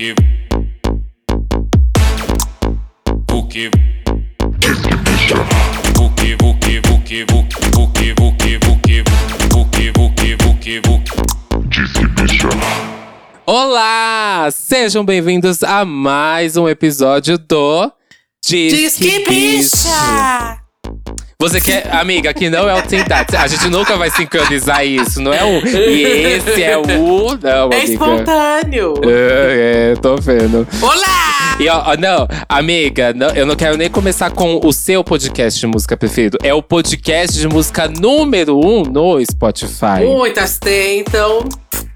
que o que o que o que o que o que o que o que o que o que o que o que Olá! Sejam bem-vindos a mais um episódio do Disque Bicha! Você quer, amiga, que não é o tentar. A gente nunca vai sincronizar isso, não é o. E esse é o. Não, É amiga. espontâneo! É, é, tô vendo. Olá! E ó, ó, não, amiga, não, eu não quero nem começar com o seu podcast de música preferido. É o podcast de música número um no Spotify. Muitas tentam,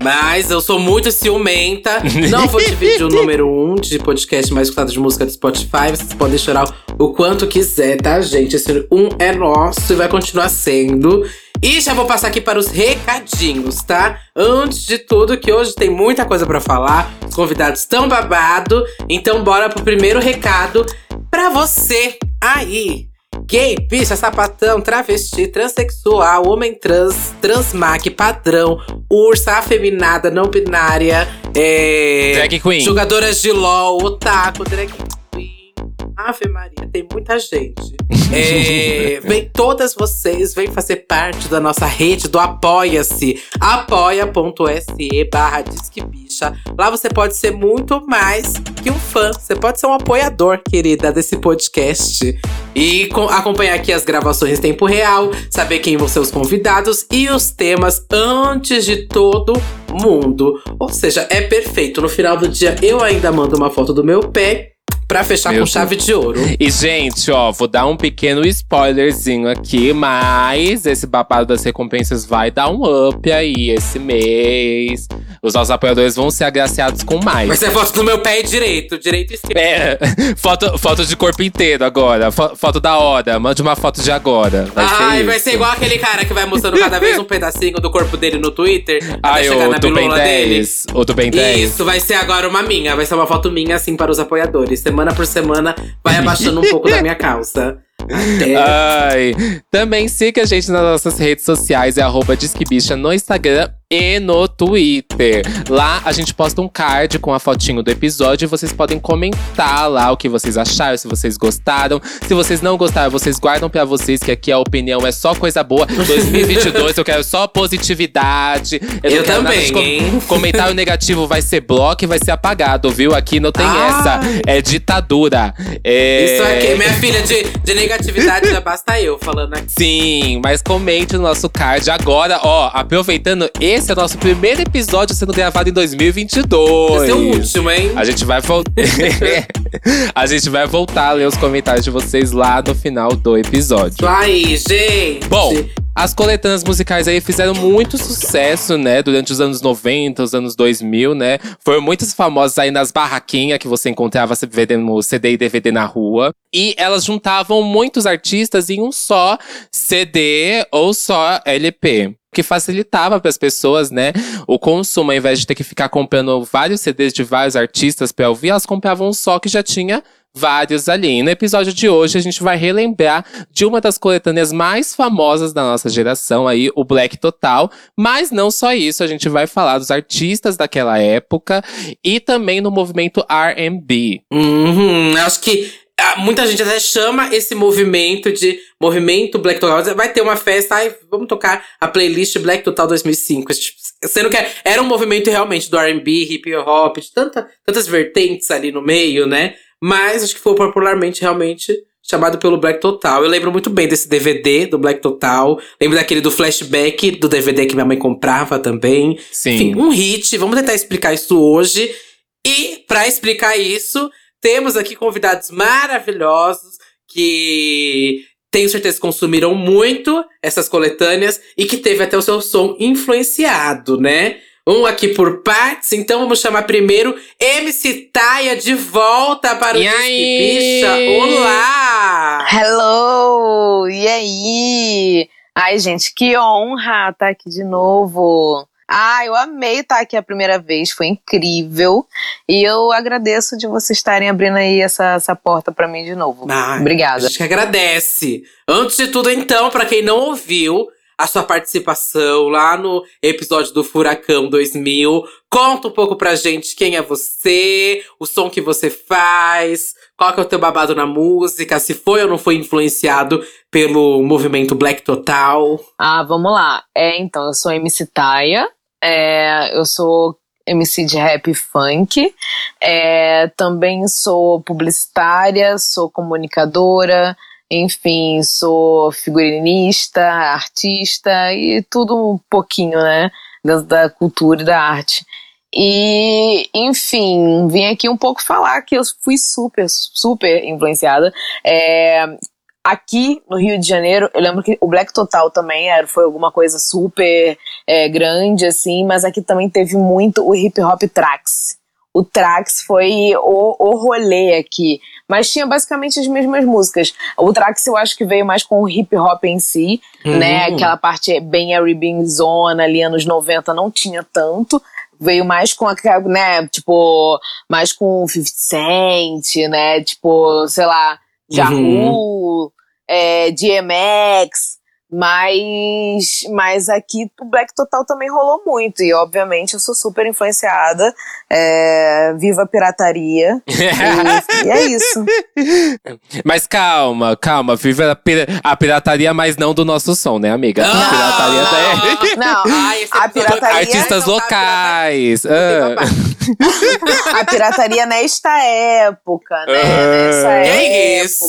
mas eu sou muito ciumenta. Não vou dividir o número um de podcast mais escutado de música do Spotify. Vocês podem chorar o quanto quiser, tá, gente? Esse um é nosso e vai continuar sendo. E já vou passar aqui para os recadinhos, tá? Antes de tudo, que hoje tem muita coisa pra falar. Os convidados estão babado. Então bora pro primeiro recado pra você aí. Gay, bicha, sapatão, travesti, transexual, homem trans, transmac, padrão, ursa, afeminada, não binária, é... Drag Queen. Jogadoras de LOL, otaku, drag queen. Ave Maria, tem muita gente. É, vem todas vocês, vem fazer parte da nossa rede do Apoia-se. apoia.se barra Disque Bicha. Lá você pode ser muito mais que um fã. Você pode ser um apoiador, querida, desse podcast. E co- acompanhar aqui as gravações em tempo real, saber quem vão ser os convidados e os temas antes de todo mundo. Ou seja, é perfeito. No final do dia, eu ainda mando uma foto do meu pé pra fechar Meu com Deus. chave de ouro. E, gente, ó, vou dar um pequeno spoilerzinho aqui, mas esse babado das recompensas vai dar um up aí esse mês. Os nossos apoiadores vão ser agraciados com mais. Vai ser foto do meu pé direito, direito e esquerdo. É, foto, foto de corpo inteiro agora. Fo- foto da hora. Mande uma foto de agora. Vai Ai, ser vai ser igual aquele cara que vai mostrando cada vez um pedacinho do corpo dele no Twitter. Ai, chegar o na do Ben bilola dele. 10. O do Ben 10. Isso, vai ser agora uma minha. Vai ser uma foto minha, assim, para os apoiadores. Semana por semana, vai abaixando um pouco da minha calça. Até. Ai. Também siga a gente nas nossas redes sociais, é arroba Disquebicha no Instagram e no Twitter. Lá a gente posta um card com a fotinho do episódio e vocês podem comentar lá o que vocês acharam, se vocês gostaram. Se vocês não gostaram, vocês guardam pra vocês, que aqui a opinião é só coisa boa. 2022 eu quero só positividade. Eu de também, hein? Comentário negativo vai ser bloco e vai ser apagado, viu? Aqui não tem Ai. essa. É ditadura. É... Isso aqui, minha filha, de, de negatividade já basta eu falando aqui. Sim, mas comente no nosso card agora, ó, aproveitando, esse é o nosso primeiro episódio sendo gravado em 2022. Esse é o último, hein? A gente vai voltar. a gente vai voltar a ler os comentários de vocês lá no final do episódio. Aí, gente. Bom, as coletâneas musicais aí fizeram muito sucesso, né? Durante os anos 90, os anos 2000, né? Foram muitas famosas aí nas barraquinhas que você encontrava vendendo CD e DVD na rua. E elas juntavam muitos artistas em um só CD ou só LP. Que facilitava para as pessoas, né? O consumo, ao invés de ter que ficar comprando vários CDs de vários artistas para ouvir, elas compravam um só que já tinha vários ali. E no episódio de hoje a gente vai relembrar de uma das coletâneas mais famosas da nossa geração aí, o Black Total. Mas não só isso, a gente vai falar dos artistas daquela época e também no movimento R&B. Uhum, acho que muita gente até chama esse movimento de movimento Black Total. Vai ter uma festa, ai, vamos tocar a playlist Black Total 2005. Tipo, Sendo que era um movimento realmente do R&B, hip hop, de tanta, tantas vertentes ali no meio, né? Mas acho que foi popularmente realmente chamado pelo Black Total. Eu lembro muito bem desse DVD do Black Total. Lembro daquele do flashback do DVD que minha mãe comprava também. Sim. Enfim, um hit. Vamos tentar explicar isso hoje. E pra explicar isso, temos aqui convidados maravilhosos que tenho certeza que consumiram muito essas coletâneas e que teve até o seu som influenciado, né? Um aqui por partes, então vamos chamar primeiro MC Taia de volta para o E Disque aí? Bicha. Olá! Hello! E aí? Ai, gente, que honra estar aqui de novo. Ah, eu amei estar aqui a primeira vez, foi incrível. E eu agradeço de vocês estarem abrindo aí essa, essa porta pra mim de novo. Ah, A Obrigada. gente que agradece. Antes de tudo, então, pra quem não ouviu, a sua participação lá no episódio do Furacão 2000. Conta um pouco pra gente quem é você, o som que você faz, qual que é o teu babado na música, se foi ou não foi influenciado pelo movimento Black Total. Ah, vamos lá. É, então, eu sou MC Taia, é, eu sou MC de rap e funk, é, também sou publicitária, sou comunicadora, enfim, sou figurinista, artista e tudo um pouquinho, né, da, da cultura e da arte. E, enfim, vim aqui um pouco falar que eu fui super, super influenciada. É, aqui no Rio de Janeiro, eu lembro que o Black Total também era, foi alguma coisa super é, grande, assim, mas aqui também teve muito o hip hop Trax. O Trax foi o, o rolê aqui. Mas tinha basicamente as mesmas músicas. O Trax eu acho que veio mais com o hip hop em si, Uhum. né? Aquela parte bem R&B zona ali, anos 90, não tinha tanto veio mais com a, né, tipo, mais com 50 Cent, né, tipo, sei lá, Jahu, é, DMX, mas, mas aqui o Black Total também rolou muito, e obviamente eu sou super influenciada, é, viva a pirataria, e, e é isso. Mas calma, calma. Viva a, pira- a pirataria, mas não do nosso som, né, amiga? A pirataria da... Não, Ai, esse a episódio- pirataria- Artistas Não tá locais. pirataria. Ah. a pirataria nesta época, né, Aham. nessa Que época. isso?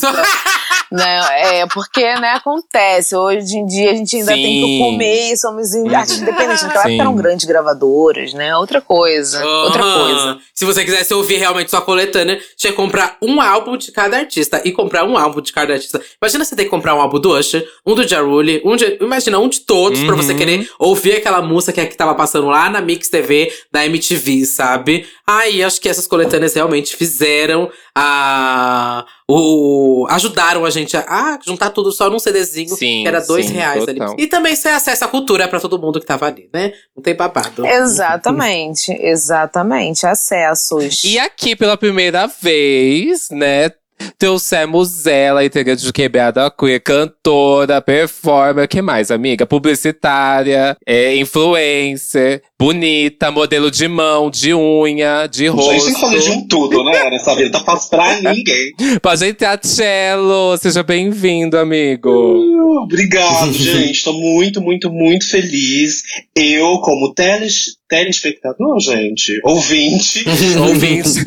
Não, é, porque, né, acontece. Hoje em dia a gente ainda tem que Sim. comer e somos in- artistas independentes. Naquela Sim. época eram grandes gravadoras, né? Outra coisa. Outra Aham. coisa. Se você quisesse ouvir realmente sua coletânea, tinha que comprar um álbum de cada artista. E comprar um álbum de cada artista. Imagina você ter que comprar um álbum do Usher, um do Ja Rule, um de, imagina um de todos, pra você Uhum. querer ouvir aquela música que, é que tava passando lá na Mix TV da MTV, sabe? Aí acho que essas coletâneas realmente fizeram a. O, ajudaram a gente a, a juntar tudo só num CDzinho, Sim, que era dois sim, reais total. ali. E também isso é acesso à cultura pra todo mundo que tava ali, né? Não tem babado. Exatamente, exatamente. Acessos. E aqui, pela primeira vez, né? Trouxemos ela, integrante de Quebrada Queer, cantora, performer, que mais, amiga? Publicitária, é, influencer, bonita, modelo de mão, de unha, de Gente, tem que fazer de rosto. um tudo, né? Nessa vida tá fácil pra ninguém. Pode entrar, Cello! Seja bem-vindo, amigo! Uh, Obrigado, gente. Tô muito, muito, muito feliz. Eu, como teles, telespectador, gente, ouvinte, Ouvinte.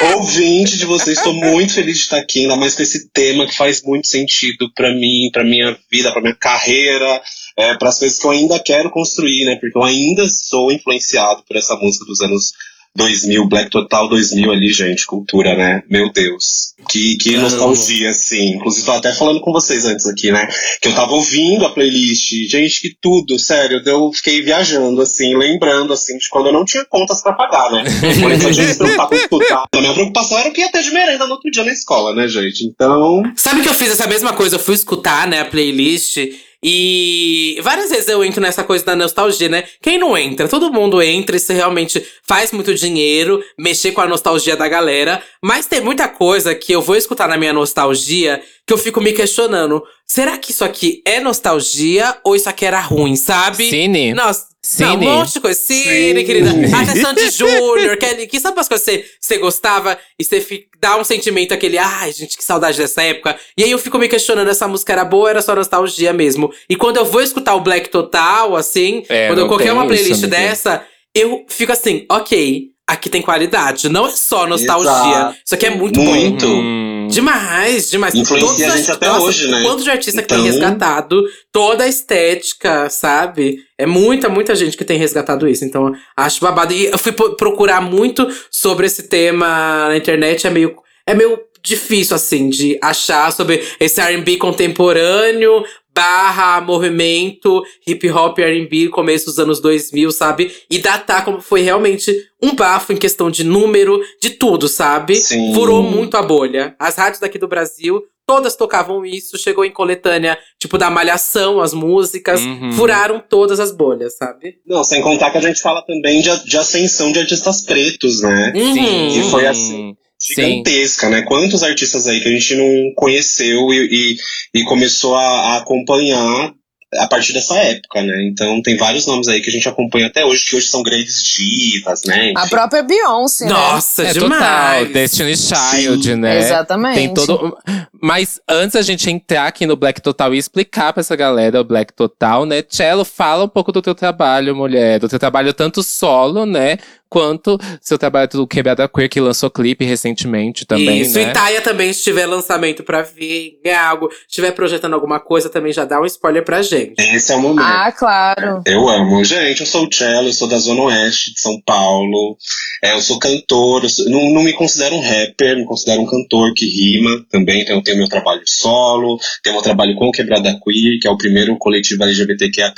Ouvinte de vocês, tô muito feliz de estar aqui, ainda mais com esse tema que faz muito sentido pra mim, pra minha vida, pra minha carreira, é, para as coisas que eu ainda quero construir, né? Porque eu ainda sou influenciado por essa música dos anos 2000, Black Total 2000 ali, gente, cultura, né? Meu Deus. Que, que nostalgia, assim. Inclusive, tô até falando com vocês antes aqui, né? Que eu tava ouvindo a playlist. Gente, que tudo, sério. Eu fiquei viajando, assim, lembrando, assim, de quando eu não tinha contas pra pagar, né? Por isso eu tinha que se preocupar com escutar. A minha preocupação era o que ia ter de merenda no outro dia na escola, né, gente? Então, Sabe que eu fiz essa mesma coisa? Eu fui escutar, né, a playlist. E várias vezes eu entro nessa coisa da nostalgia, né? Quem não entra? Todo mundo entra se realmente faz muito dinheiro, mexer com a nostalgia da galera. Mas tem muita coisa que eu vou escutar na minha nostalgia que eu fico me questionando. Será que isso aqui é nostalgia ou isso aqui era ruim, sabe? Cine. Nossa, Cine. não, um monte de coisa. Cine, Sim. querida. Até Sandy Júnior, Kelly, que sabe umas coisas que você, você gostava e você dá um sentimento aquele, ai, gente, que saudade dessa época. E aí eu fico me questionando, essa música era boa ou era só nostalgia mesmo? E quando eu vou escutar o Black Total, assim, É, quando eu coloquei tem uma isso, playlist amiga. dessa, eu fico assim, ok, aqui tem qualidade. Não é só nostalgia. Exato. Isso aqui é muito, bom. Muito. Hum. Demais, demais. Influencia Todos a gente arti- até hoje, né? Quanto de artista que Então- tem resgatado toda a estética, sabe? É muita, muita gente que tem resgatado isso. Então, acho babado. E eu fui procurar muito sobre esse tema na internet. É meio, é meio difícil, assim, de achar sobre esse R&B contemporâneo barra movimento hip hop R&B começo dos anos 2000, sabe? E datar como foi realmente um bafo em questão de número, de tudo, sabe? Sim. Furou muito a bolha. As rádios daqui do Brasil, todas tocavam isso. Chegou em coletânea, tipo, da Malhação, as músicas. Uhum. Furaram todas as bolhas, sabe? não, sem contar que a gente fala também de, de ascensão de artistas pretos, né? Uhum. E foi assim. Sim. gigantesca, né? Quantos artistas aí que a gente não conheceu e, e, e começou a, a acompanhar a partir dessa época, né? Então tem vários nomes aí que a gente acompanha até hoje, que hoje são grandes divas, né? A Enfim. própria Beyoncé, né? Nossa, É demais. total, Destiny Child, Sim, né? Exatamente. Tem todo. Mas antes a gente entrar aqui no Black Total e explicar pra essa galera o Black Total, né? Cello, fala um pouco do teu trabalho, mulher. Do teu trabalho tanto solo, né? Quanto seu trabalho do Quebrada Queer, que lançou clipe recentemente também, Isso, né? e Taia também, se tiver lançamento pra vir, é algo, estiver projetando alguma coisa, também já dá um spoiler pra gente. Esse é o momento. Ah, claro. Eu amo. Gente, eu sou o Cello, eu sou da Zona Oeste de São Paulo. É, eu sou cantor, eu sou- não, não me considero um rapper, me considero um cantor que rima também. Então eu tenho meu trabalho solo, tenho meu trabalho com o Quebrada Queer, que é o primeiro coletivo LGBTQIA+,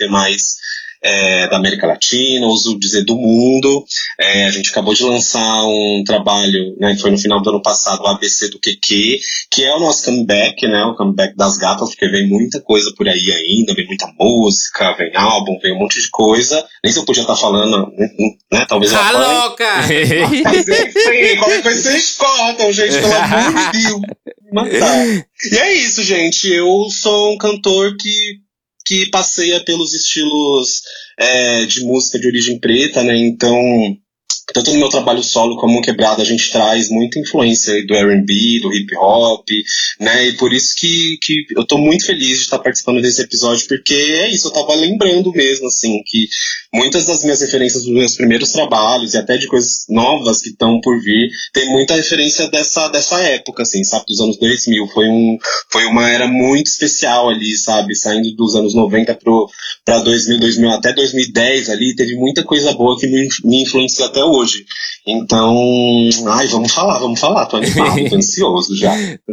é, da América Latina, ouso dizer do mundo. É, a gente acabou de lançar um trabalho, né, foi no final do ano passado, o ABC do QQ, que é o nosso comeback, né, o comeback das gatas, porque vem muita coisa por aí ainda, vem muita música, vem álbum, vem um monte de coisa. Nem se eu podia estar falando, né, talvez eu Tá louca! Mas enfim, qualquer coisa vocês cortam, gente, pelo amor de Deus. Matar. E é isso, gente. Eu sou um cantor que, que passeia pelos estilos é, de música de origem preta, né? Então, tanto no meu trabalho solo como no Quebrada, a gente traz muita influência do R&B, do hip hop, né? E por isso que, que eu tô muito feliz de estar participando desse episódio, porque é isso, eu tava lembrando mesmo, assim, que muitas das minhas referências dos meus primeiros trabalhos e até de coisas novas que estão por vir, tem muita referência dessa, dessa época, assim, sabe? Dos anos 2000. Foi, um, foi uma era muito especial ali, sabe? Saindo dos anos 90 pro, pra 2000, 2000 até 2010 ali, teve muita coisa boa que me, me influencia até hoje. Então, ai, vamos falar, vamos falar. Tô animado, tô ansioso já.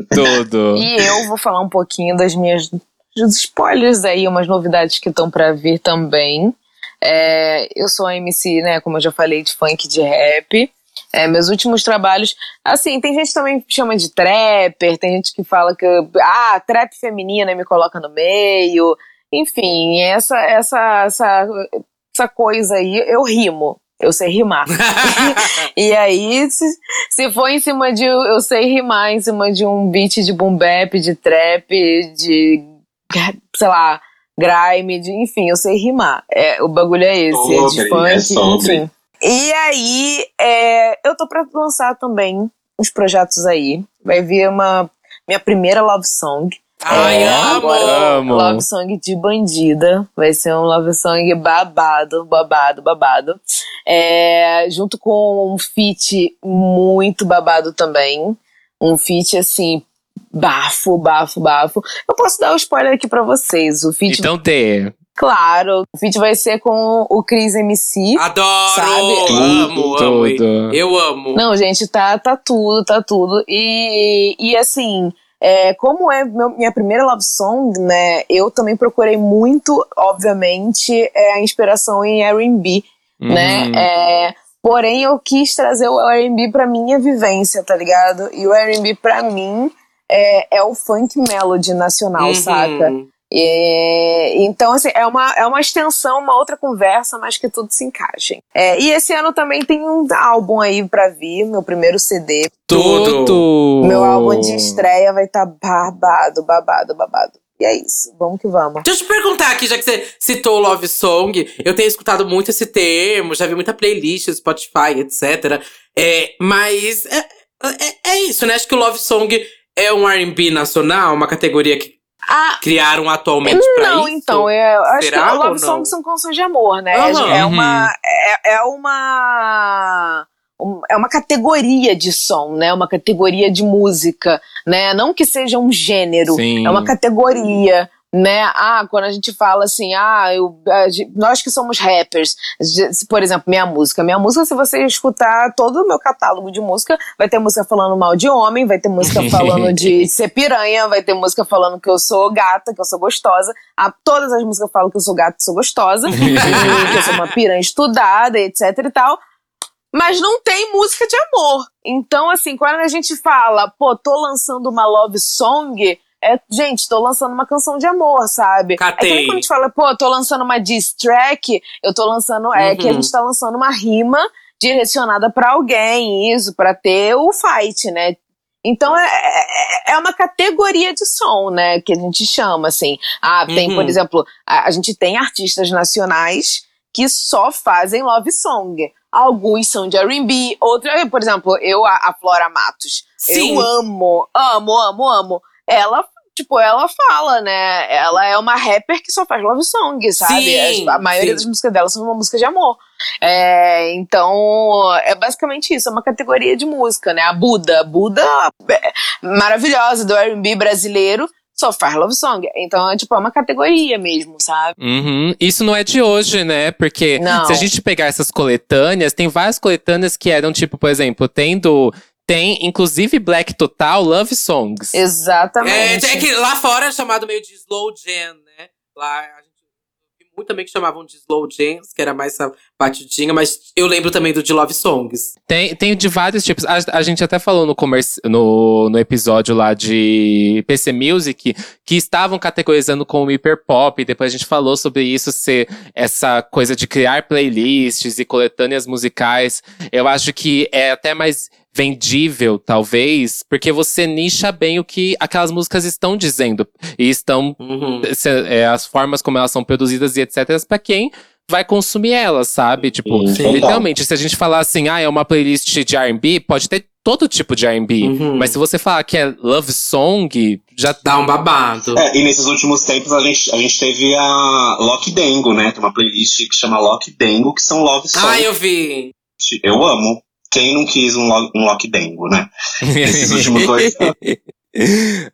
Tudo. E eu vou falar um pouquinho das minhas dos spoilers aí, umas novidades que estão pra vir também. É, eu sou MC, né, como eu já falei, de funk, de rap. É, meus últimos trabalhos, assim, tem gente que também chama de trapper, tem gente que fala que, ah, trap feminina me coloca no meio. Enfim, essa, essa, essa, essa coisa aí, eu rimo. Eu sei rimar. e aí, se, se for em cima de. Eu sei rimar em cima de um beat de boom bap, de trap, de. sei lá, grime, de, enfim, eu sei rimar. É, o bagulho é esse, é de Sobre, funk, é enfim. E aí, é, eu tô pra lançar também uns projetos aí. Vai vir uma. Minha primeira love song. Ai, É, amo! agora, Amo. Love song de bandida. Vai ser um love song babado, babado, babado. É, junto com um feat muito babado também. Um feat assim, bafo, bafo, bafo. Eu posso dar o um spoiler aqui pra vocês. O feat, Então dê. claro, o feat vai ser com o Chris MC. Adoro! Sabe? Amo, amo. Tudo. Eu amo. Não, gente, tá, tá tudo, tá tudo. E, e assim, é, como é meu- minha primeira love song, né? Eu também procurei muito, obviamente, é, a inspiração em R&B, né? Uhum. É, porém, eu quis trazer o R&B pra minha vivência, tá ligado? E o R&B pra mim é, é o funk melody nacional, Uhum. saca? E, então, assim, é uma, é uma extensão, uma outra conversa, mas que tudo se encaixe. É, e esse ano também tem um álbum aí pra vir, meu primeiro CD. Tudo. Tudo. Meu álbum de estreia vai estar babado, babado, babado. E é isso, vamos que vamos. Deixa eu te perguntar aqui, já que você citou o Love Song, eu tenho escutado muito esse termo, já vi muita playlist, Spotify, etc. É, mas é, é, é isso, né? Acho que o Love Song é um R&B nacional, uma categoria que Ah, criaram atualmente pra não, isso? então, eu acho Será que ou love não? songs são canções de amor, né? Aham. É uma. É, é uma. um- É uma categoria de som, né? Uma categoria de música, né? Não que seja um gênero, Sim. é uma categoria, né? Ah, quando a gente fala assim, ah, eu, nós que somos rappers, por exemplo, minha música. Minha música, se você escutar todo o meu catálogo de música, vai ter música falando mal de homem, vai ter música falando de ser piranha, vai ter música falando que eu sou gata, que eu sou gostosa. Ah, todas as músicas falam que eu sou gata, que eu sou gostosa, que eu sou uma piranha estudada, etc e tal. Mas não tem música de amor. Então, assim, quando a gente fala, pô, tô lançando uma love song, é, gente, tô lançando uma canção de amor, sabe? É Catei. nem quando a gente fala, pô, tô lançando uma diss track, eu tô lançando, é que a Uhum. gente tá lançando uma rima direcionada pra alguém, isso, pra ter o fight, né? Então é, é, é uma categoria de som, né? Que a gente chama, assim. Ah, tem, Uhum. por exemplo, a, a gente tem artistas nacionais que só fazem love song. Alguns são de R&B, outros, por exemplo, eu, a, a Flora Matos, Sim. eu amo, amo, amo, amo. Ela, tipo, ela fala, né? Ela é uma rapper que só faz love song, sabe? Sim, a maioria sim. das músicas dela são uma música de amor. É, então, é basicamente isso, é uma categoria de música, né? A Buda, a Buda é maravilhosa do R&B brasileiro, só faz love song. Então, é tipo, é uma categoria mesmo, sabe? Uhum. Isso não é de hoje, né? Porque Não. se a gente pegar essas coletâneas, tem várias coletâneas que eram, tipo, por exemplo, tem do. Tem, inclusive, Black Total Love Songs. É, Exatamente. é que lá fora é chamado meio de slow jam, né? Lá a gente muito também que chamavam de slow jams, que era mais essa batidinha, mas eu lembro também do de love songs. Tem, tem de vários tipos. A, a gente até falou no, comerci- no, no episódio lá de PC Music que estavam categorizando como hiperpop. Depois a gente falou sobre isso ser essa coisa de criar playlists e coletâneas musicais. Eu acho que é até mais vendível, talvez, porque você nicha bem o que aquelas músicas estão dizendo. E estão Uhum. se- é, as formas como elas são produzidas e etc. para quem vai consumir elas, sabe? Tipo, Sim, literalmente, se a gente falar assim, ah, é uma playlist de R&B, pode ter todo tipo de R&B. Uhum. Mas se você falar que é love song, já Dá um babado. É, e nesses últimos tempos a gente, a gente teve a Lock Dengo, né? Tem uma playlist que chama Lock Dengo, que são love songs. Ah, eu vi. Eu amo. Quem não quis um, lo- um Lock Dengo, né? Esses últimos dois anos.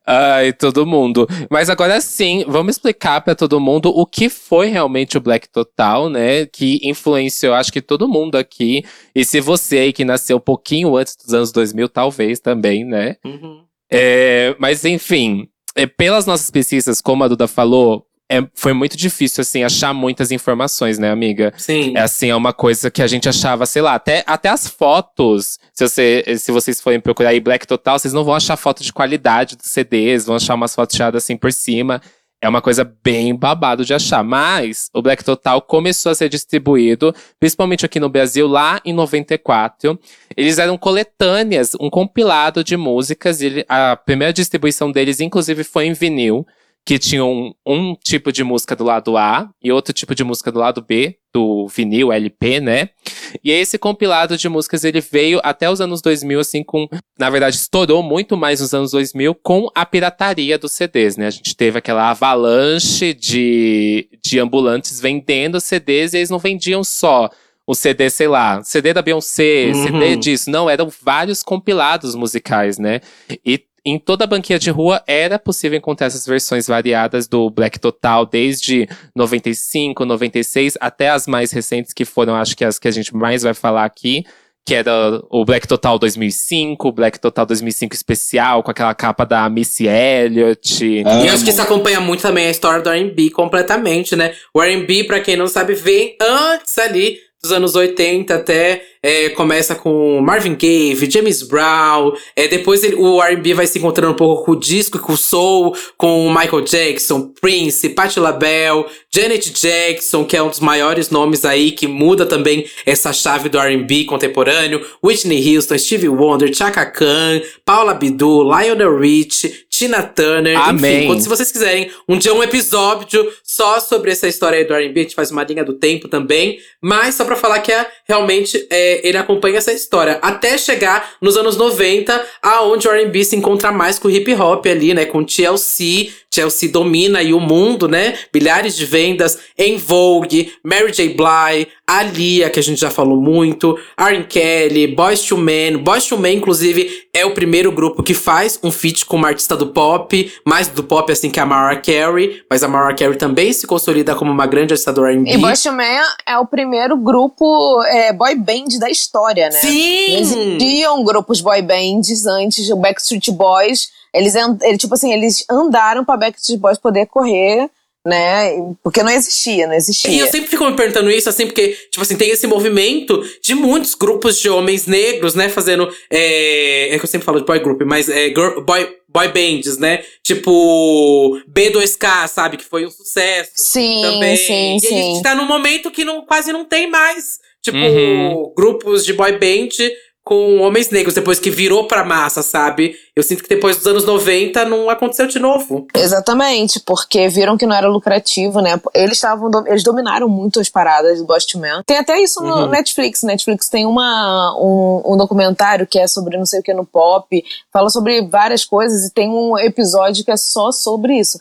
Ai, todo mundo. Mas agora sim, vamos explicar pra todo mundo o que foi realmente o Black Total, né? Que influenciou, acho que todo mundo aqui. E se você aí que nasceu um pouquinho antes dos anos 2000, talvez também, né? Uhum. É, mas enfim, é, pelas nossas pesquisas, como a Duda falou, é, foi muito difícil, assim, achar muitas informações, né, amiga? Sim. É assim, é uma coisa que a gente achava, sei lá, até, até as fotos, se, você, se vocês forem procurar aí Black Total, vocês não vão achar foto de qualidade dos CDs, vão achar umas fotos tiradas assim por cima. É uma coisa bem babado de achar. Mas o Black Total começou a ser distribuído, principalmente aqui no Brasil, lá em 94. Eles eram coletâneas, um compilado de músicas. e a primeira distribuição deles, inclusive, foi em vinil que tinham um tipo de música do lado A e outro tipo de música do lado B, do vinil LP, né? E esse compilado de músicas ele veio até os anos 2000 assim com, na verdade, estourou muito mais nos anos 2000 com a pirataria dos CDs, né? A gente teve aquela avalanche de, de ambulantes vendendo CDs e eles não vendiam só o CD, sei lá, CD da Beyoncé, Uhum. CD disso, não, eram vários compilados musicais, né? E em toda a banquinha de rua era possível encontrar essas versões variadas do Black Total, desde 95, 96, até as mais recentes, que foram, acho que as que a gente mais vai falar aqui, que era o Black Total 2005, o Black Total 2005 especial, com aquela capa da Missy Elliott. E eu acho que isso acompanha muito também a história do R&B completamente, né? O R&B, pra quem não sabe, vem antes ali dos anos 80 até é, começa com Marvin Gaye, James Brown. É, depois ele- o R&B vai se encontrando um pouco com o disco e com o soul, com o Michael Jackson, Prince, Patti LaBelle, Janet Jackson, que é um dos maiores nomes aí que muda também essa chave do R&B contemporâneo. Whitney Houston, Stevie Wonder, Chaka Khan, Paula Abdul, Lionel Rich, Tina Turner, Amém. enfim, quando, se vocês quiserem um dia um episódio só sobre essa história aí do R&B, a gente faz uma linha do tempo também, mas só pra falar que é, realmente é, ele acompanha essa história até chegar nos anos 90, aonde o R&B se encontra mais com o hip hop ali, né, com TLC, Chelsea domina aí o mundo, né? Bilhares de vendas em Vogue, Mary J. Blige, Alia, que a gente já falou muito, Aaron Kelly, Boyz II Men. Boyz II Men, inclusive, é o primeiro grupo que faz um feat com uma artista do pop, mais do pop assim que a Mariah Carey, mas a Mariah Carey também se consolida como uma grande artista do R&B. E Boyz II Men é o primeiro grupo é, boy band da história, né? Sim! existiam grupos boy bands antes, o Backstreet Boys. Eles, ele, tipo assim, eles andaram pra Backstreet Boys poder correr, né? Porque não existia, não E eu existia. sempre fico me perguntando isso, assim, porque, tipo assim, tem esse movimento de muitos grupos de homens negros, né, fazendo. É, é que eu sempre falo de boy group, mas é girl- boy, boy bands, né? Tipo. B2K, sabe? Que foi um sucesso Sim, também. sim, e a sim. gente tá num momento que não, quase não tem mais, tipo, Uhum. grupos de boy band com homens negros, depois que virou pra massa, sabe? Eu sinto que depois dos anos 90 não aconteceu de novo. Exatamente, porque viram que não era lucrativo, né? Eles estavam, eles dominaram muito as paradas do Boss to Man. Tem até isso no Uhum. Netflix. Netflix tem uma, um, um documentário que é sobre não sei o que no pop, fala sobre várias coisas e tem um episódio que é só sobre isso.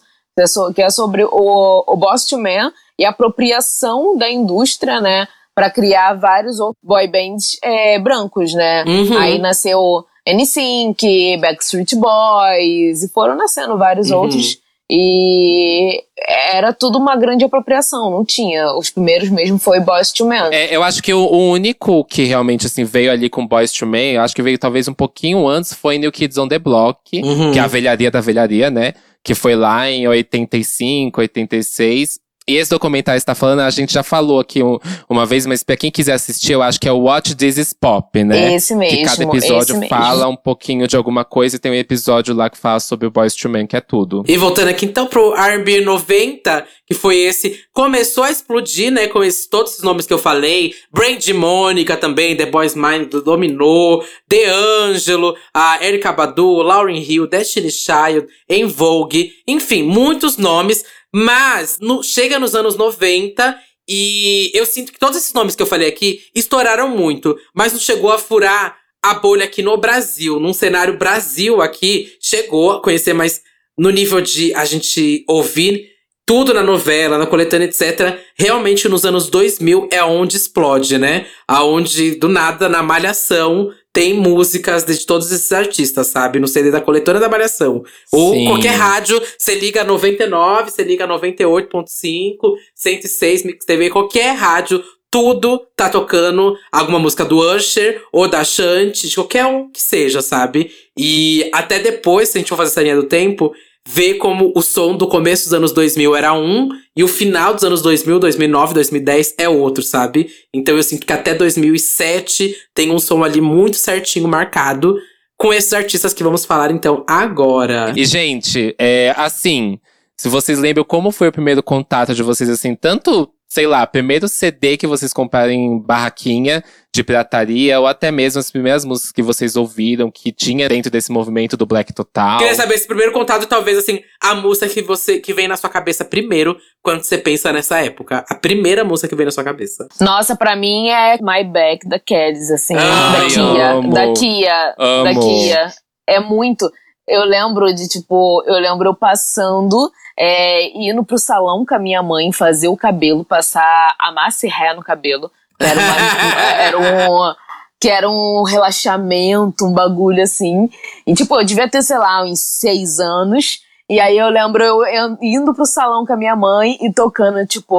Que é, é sobre o, o Boss to Man e a apropriação da indústria, né? Pra criar vários outros boy bands é, brancos, né? Uhum. Aí nasceu NSYNC, Backstreet Boys, e foram nascendo vários Uhum. outros. E era tudo uma grande apropriação, não tinha. Os primeiros mesmo foi Boys to Men. É, eu acho que o, o único que realmente assim veio ali com Boys to Men, eu acho que veio talvez um pouquinho antes, foi New Kids on the Block, Uhum. que é a velharia da velharia, né? Que foi lá em 85, 86. E esse documentário que você tá falando, a gente já falou aqui um- uma vez, mas pra quem quiser assistir, eu acho que é o Watch This Is Pop, né? Esse mesmo. que cada episódio esse mesmo. fala um pouquinho de alguma coisa e tem um episódio lá que fala sobre o Boys to Men, que é tudo. E voltando aqui então pro R&B 90, que foi esse, começou a explodir, né, com esses, todos esses nomes que eu falei, Brandy Mônica também, The Boys Mind do Dominó, The Angelo, a Erika Badu, Lauryn Hill, Destiny Child, En Vogue, enfim, muitos nomes, mas no- chega nos anos 90 e eu sinto que todos esses nomes que eu falei aqui estouraram muito, mas não chegou a furar a bolha aqui no Brasil, num cenário Brasil aqui, chegou a conhecer mais no nível de a gente ouvir tudo na novela, na coletânea, etc. Realmente nos anos 2000 é onde explode, né? Aonde do nada na Malhação tem músicas de todos esses artistas, sabe? No CD da coletânea da Malhação. Ou Sim. qualquer rádio, você liga 99, você liga 98.5, 106 Mix TV, qualquer rádio, tudo tá tocando alguma música do Usher ou da Shanti, de qualquer um que seja, sabe? E até depois, se a gente for fazer essa linha do tempo, ver como o som do começo dos anos 2000 era um e o final dos anos 2000, 2009, 2010 é outro, sabe? Então eu sinto que até 2007 tem um som ali muito certinho marcado com esses artistas que vamos falar então agora. E, gente, é assim, se vocês lembram como foi o primeiro contato de vocês, assim, tanto, sei lá, primeiro CD que vocês compraram em barraquinha de pirataria, ou até mesmo as primeiras músicas que vocês ouviram, que tinha dentro desse movimento do Black Total. Queria saber esse primeiro contato, talvez assim, a música que você que vem na sua cabeça primeiro quando você pensa nessa época. A primeira música que vem na sua cabeça. Nossa, pra mim é My Back da Kelly's, assim. Ai, da Kia. amo. Da Kia. Da Amo. Kia. É muito. Eu lembro de, tipo, eu lembro eu passando, é, indo pro salão com a minha mãe fazer o cabelo, passar a massa e ré no cabelo. Era, uma, era um. Que era um relaxamento, um bagulho assim. E, tipo, eu devia ter, sei lá, uns seis anos. E aí eu lembro eu, eu indo pro salão com a minha mãe e tocando, tipo,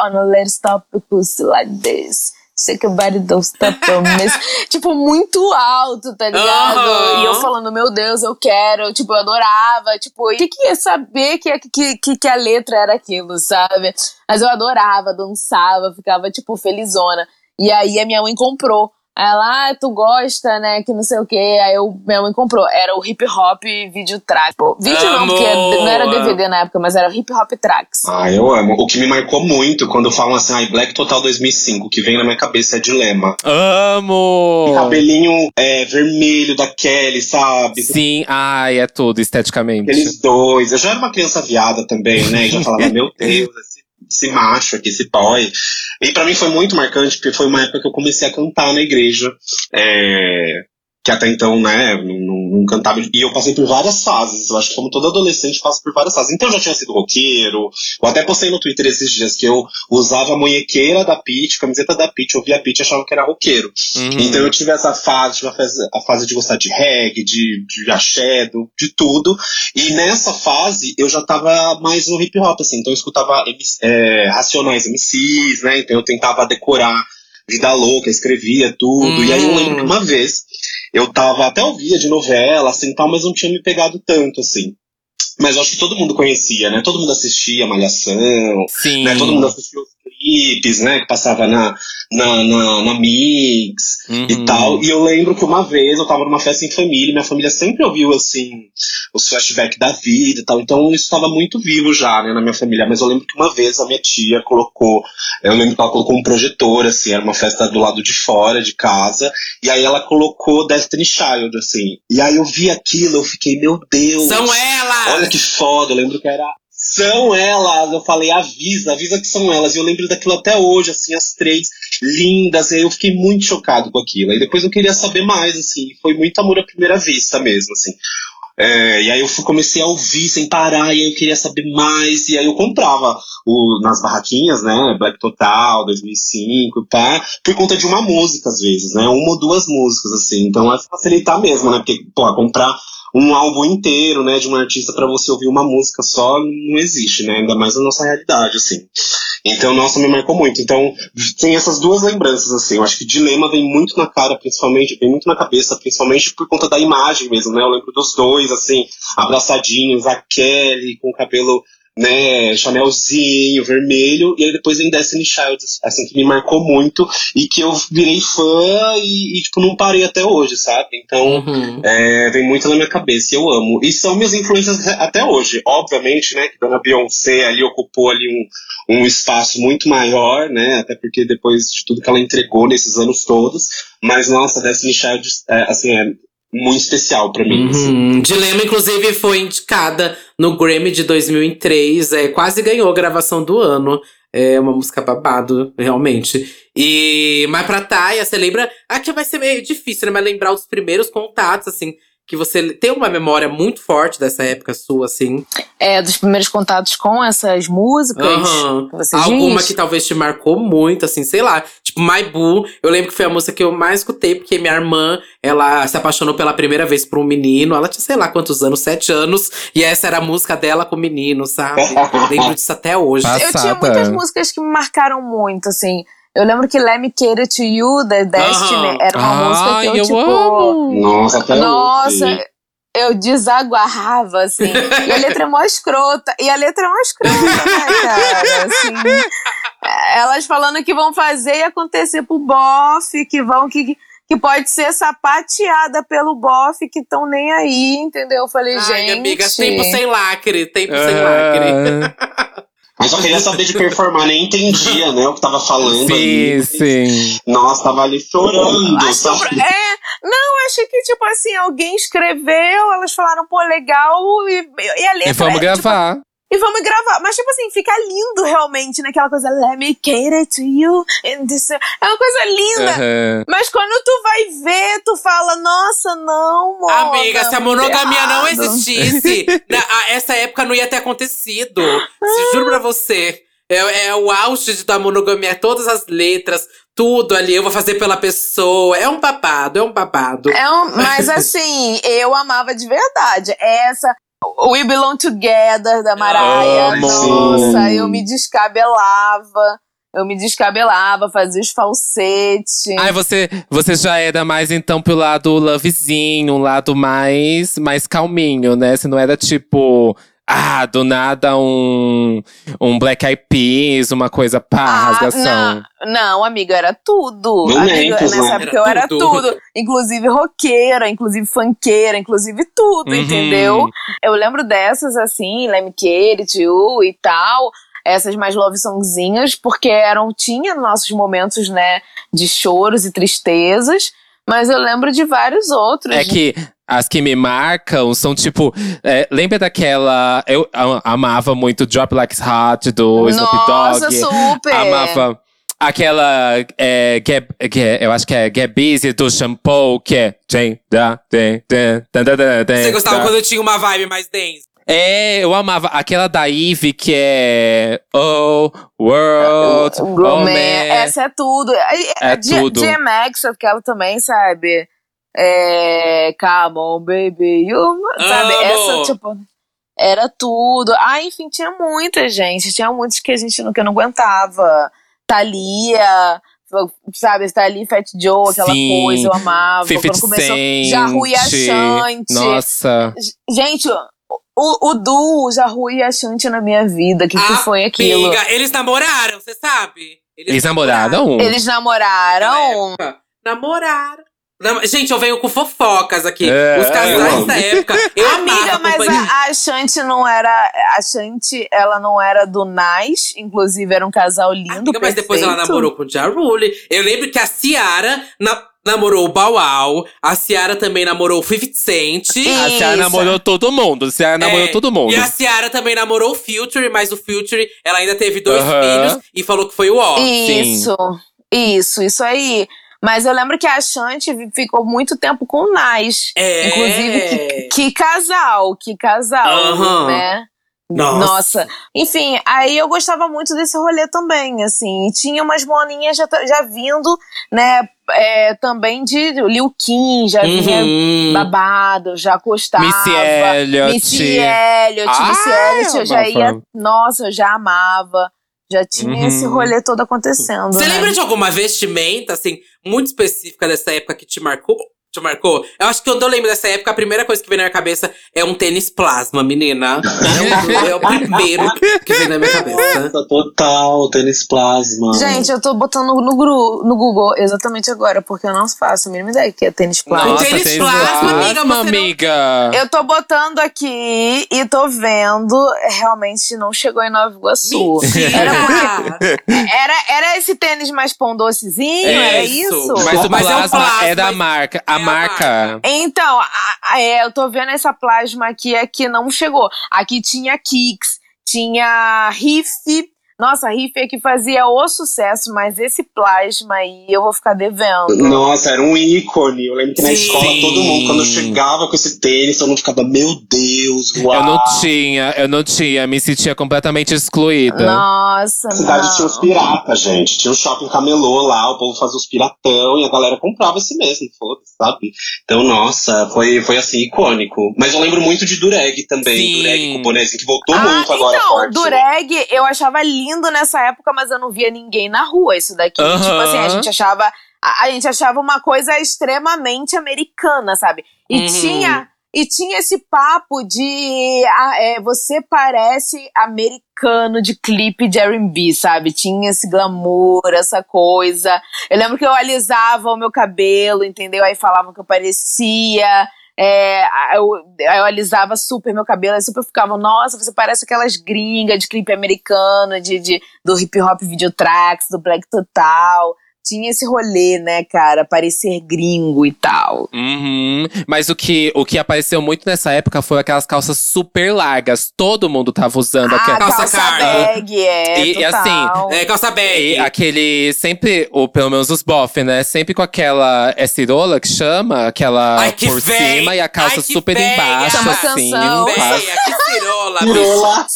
On a let's stop the pussy like this. Shake your body, don't stop this. tipo, muito alto, tá ligado? Aham. E eu falando, meu Deus, eu quero. Tipo, eu adorava. Tipo, o que que ia saber que, que, que, que a letra era aquilo, sabe? Mas eu adorava, dançava, ficava, tipo, felizona. E aí a minha mãe comprou. Ela, ah, tu gosta, né? Que não sei o quê. Aí eu, minha mãe comprou. Era o hip hop vídeo track. Pô, vídeo não, porque não era DVD na época, mas era hip hop tracks. Ah, eu amo. O que me marcou muito quando falam assim, ai, Black Total 2005, o que vem na minha cabeça é Dilema. Amo! Cabelinho é, vermelho da Kelly, sabe? Sim, ai, é tudo, esteticamente. Aqueles dois. Eu já era uma criança viada também, né? E já falava, meu Deus, esse, macho aqui, esse boy. E pra mim foi muito marcante, porque foi uma época que eu comecei a cantar na igreja. É, que até então, né, não, não- cantava. E eu passei por várias fases. Eu acho que como todo adolescente passa por várias fases. Então eu já tinha sido roqueiro. Eu até postei no Twitter esses dias que eu usava a munhequeira da Pitty, camiseta da Pitty, ouvia a Pitty e achava que era roqueiro. Uhum. Então eu tive essa fase, tive a fase, a fase de gostar de reggae, de, de axé, do- de tudo. E nessa fase eu já tava mais no hip hop, assim. Então eu escutava é, Racionais MCs, né? Então eu tentava decorar Vida Louca, escrevia tudo. E aí eu lembro que uma vez eu tava, até ouvia de novela, assim, tal, mas não tinha me pegado tanto, assim. Mas eu acho que todo mundo conhecia, né? Todo mundo assistia Malhação, Sim. né? Todo mundo assistiu clipes, né? Que passava na, na, na, na Mix Uhum. e tal. E eu lembro que uma vez eu tava numa festa em família, minha família sempre ouviu, assim, os flashbacks da vida e tal. Então isso estava muito vivo já, né, na minha família. Mas eu lembro que uma vez a minha tia colocou, eu lembro que ela colocou um projetor, assim, era uma festa do lado de fora de casa. E aí ela colocou Destiny Child, assim. E aí eu vi aquilo, eu fiquei, meu Deus. São elas! Olha que foda, eu lembro que era. São elas! Eu falei, avisa, avisa que são elas. E eu lembro daquilo até hoje, assim, as três lindas. E eu fiquei muito chocado com aquilo. E depois eu queria saber mais, assim. Foi muito amor à primeira vista mesmo, assim. É, e aí eu fui- comecei a ouvir sem parar, e aí eu queria saber mais, e aí eu comprava o, nas barraquinhas, né, Black Total, 2005 e pá, por conta de uma música às vezes, né, uma ou duas músicas, assim, então é facilitar mesmo, né, porque, pô, comprar um álbum inteiro, né, de um artista pra você ouvir uma música só não existe, né, ainda mais na nossa realidade, assim. Então, nossa, me marcou muito. Então, tem essas duas lembranças, assim. Eu acho que Dilema vem muito na cara, principalmente, vem muito na cabeça, principalmente por conta da imagem mesmo, né? Eu lembro dos dois, assim, abraçadinhos, a Kelly com o cabelo, né, Chanelzinho, vermelho, e aí depois vem Destiny Child, assim, que me marcou muito e que eu virei fã e, e, tipo, não parei até hoje, sabe? Então, Uhum. é, vem muito na minha cabeça, e eu amo. E são minhas influências até hoje. Obviamente, né, que Dona Beyoncé ali ocupou ali um, um espaço muito maior, né, até porque depois de tudo que ela entregou nesses anos todos. Mas, nossa, Destiny Child, é, assim, é muito especial pra mim. assim. Uhum. Dilema, inclusive, foi indicada no Grammy de 2003. É, quase ganhou gravação do ano. É uma música babado, realmente. E, mas pra Taya, você lembra? Aqui vai ser meio difícil, né? Mas lembrar os primeiros contatos, assim. Que você tem uma memória muito forte dessa época sua, assim. É, dos primeiros contatos com essas músicas. Aham. que você Alguma diz? que talvez te marcou muito, assim, sei lá. Tipo, My Boo. Eu lembro que foi a música que eu mais escutei, porque minha irmã, ela se apaixonou pela primeira vez por um menino. Ela tinha, sei lá quantos anos, sete anos. E essa era a música dela com o menino, sabe? lembro disso até hoje. Passa- Eu tinha Passada. muitas músicas que me marcaram muito, assim. Eu lembro que Let Me Cater to You, da Destiny, Aham. era uma música que eu, eu tipo. amo! Nossa, até Nossa, hoje. eu desaguarrava, assim. E a letra é mó escrota. E a letra é mó escrota, né, cara? Assim, elas falando que vão fazer e acontecer pro bofe, que vão. Que, que pode ser sapateada pelo bofe, que estão nem aí, entendeu? Eu falei, Ai, gente. amiga, tempo sem lacre, tempo sem É. lacre. Mas só queria saber de performar, nem entendia, né, o que tava falando Sim, ali. sim. Nossa, tava ali chorando, Acho sabe? é, não, acho que, tipo assim, alguém escreveu, elas falaram, pô, legal, e, e a letra. E vamos é, tipo, gravar. E vamos gravar. Mas, tipo assim, fica lindo realmente naquela coisa, let me cater to you. and this- É uma coisa linda. Aham. Mas quando tu vai ver, tu fala, nossa, não, mona, Amiga, se a monogamia não existisse, na- a- essa época não ia ter acontecido. Se- Juro pra você. É, é o auge da monogamia, todas as letras, tudo ali. Eu vou fazer pela pessoa. É um babado, é um babado. É um- mas assim, eu amava de verdade. Essa, We Belong Together, da Mariah. Nossa, Sim. eu me descabelava. Eu me descabelava, fazia os falsetes. Ai, você, você já era mais então pro lado lovezinho, um lado mais, mais calminho, né? Você não era tipo, ah, do nada um, um Black Eyed Peas, uma coisa pá, Ah, rasgação. Não, não, amiga, era tudo. Amiga, nessa época eu Era tudo. tudo. Inclusive roqueira, inclusive funkeira, inclusive tudo, Uhum. entendeu? Eu lembro dessas, assim, Let Me Care It You e tal. Essas mais love songzinhas, porque eram, tinha nossos momentos, né, de choros e tristezas. Mas eu lembro de vários outros. É que as que me marcam são tipo. é, lembra daquela. Eu a- amava muito Drop Like Hot do Snoop Nossa, Dogg. super! Amava. Aquela. É, get, get- eu acho que é Get Busy do Shampoo, que é. Você gostava quando eu tinha uma vibe mais dance? É, eu amava. Aquela da Eve que é. Oh, World. Oh, man. essa é tudo. É G- tudo. GMX, aquela também, sabe? É. Come on, baby. You, sabe? Amo! Essa, tipo. Era tudo. Ah, enfim, tinha muita gente. Tinha muitos que a gente não, que eu não aguentava. Thalia, sabe? Thalia, Fat Joe, aquela Sim. coisa, eu amava. 50 Quando começou. Já Rui Achante. Nossa. Gente, o, o Du, o Jaru e a Shanti na minha vida. O que, que foi aquilo? Amiga, eles namoraram, você sabe? Eles namoraram? Eles namoraram. Naquela época. Namoraram. Gente, eu venho com fofocas aqui. É, Os casais eu- da época. Eu Amiga, mas a, a Shanti não era. A Shanti, ela não era do Nice. Inclusive, era um casal lindo. Amiga, mas depois ela perfeito. namorou com o Ja Rule. Eu lembro que a Ciara na- namorou o Wow. A Ciara também namorou o 50 Cent. A Ciara namorou todo mundo. A Ciara namorou É, todo mundo. E a Ciara também namorou o Future, mas o Future, ela ainda teve dois Aham. filhos e falou que foi o ó. Isso, isso, isso aí. Mas eu lembro que a Shanti ficou muito tempo com o Nice. É. Inclusive, que, que casal, que casal, Aham. né? Nossa. Nossa. Enfim, aí eu gostava muito desse rolê também, assim. E tinha umas moninhas já, já vindo, né? é, também de Lil Kim, já vinha Uhum. babado, já gostava. Missy Elliott. Missy Elliott, Ai, Missy Elliott, eu já ia. Nossa, eu já amava. Já tinha Uhum. esse rolê todo acontecendo. Você né? lembra de alguma vestimenta, assim, muito específica dessa época que te marcou? Te marcou? Eu acho que quando eu lembro dessa época, a primeira coisa que vem na minha cabeça é um tênis plasma, menina. É o, é o primeiro que vem na minha cabeça. Nossa, total, tênis plasma. Gente, eu tô botando no, gru, no Google exatamente agora, porque eu não faço a mínima ideia que é tênis plasma. Nossa, tênis plasma, amiga, você não- amiga. Eu tô botando aqui e tô vendo, realmente não chegou em Nova Iguaçu. Era, era, era esse tênis mais pão docezinho? É era isso. isso? Mas o Mas é plasma, o plasma, é da marca. É a marca. Então, a- a- é, eu tô vendo essa plasma aqui, é que não chegou. Aqui tinha Kicks, tinha Riff. Nossa, Riff é que fazia o sucesso, mas esse plasma aí eu vou ficar devendo. Nossa, era um ícone. Eu lembro que na Sim. escola todo mundo, quando eu chegava com esse tênis, todo mundo ficava, meu Deus, uau. Eu não tinha, eu não tinha, me sentia completamente excluída. Nossa, Na cidade não. tinha os piratas, gente. Tinha um shopping camelô lá, o povo fazia os piratão e a galera comprava esse mesmo, foda-se, sabe? Então, nossa, foi, foi assim, icônico. Mas eu lembro muito de Dureg também. Sim. Dureg com bonezinho, que voltou Ah, muito agora então, forte. né? Dureg eu achava lindo nessa época, mas eu não via ninguém na rua. Isso daqui, Aham. tipo assim, a gente achava. A, a gente achava uma coisa extremamente americana, sabe? E Uhum. tinha. E tinha esse papo de ah, é, você parece americano de clipe de R&B, sabe? Tinha esse glamour, essa coisa. Eu lembro que eu alisava o meu cabelo, entendeu? Aí falavam que eu parecia. É, eu, eu alisava super meu cabelo, aí super ficavam, nossa, você parece aquelas gringas de clipe americano, de, de, do hip hop videotracks, do Black Total. Tinha esse rolê, né, cara? Parecer gringo e tal. Uhum. Mas o que, o que apareceu muito nessa época foi aquelas calças super largas. Todo mundo tava usando Ah, aquela. calça calça, carga. bag, é. E- e assim, É, calça bag. E aquele, sempre, ou pelo menos os bofe, né? Sempre com aquela, é cirola que chama? Aquela Ai, que por cima e a calça Ai, super embaixo, é assim. canção. que cirola, Cirola.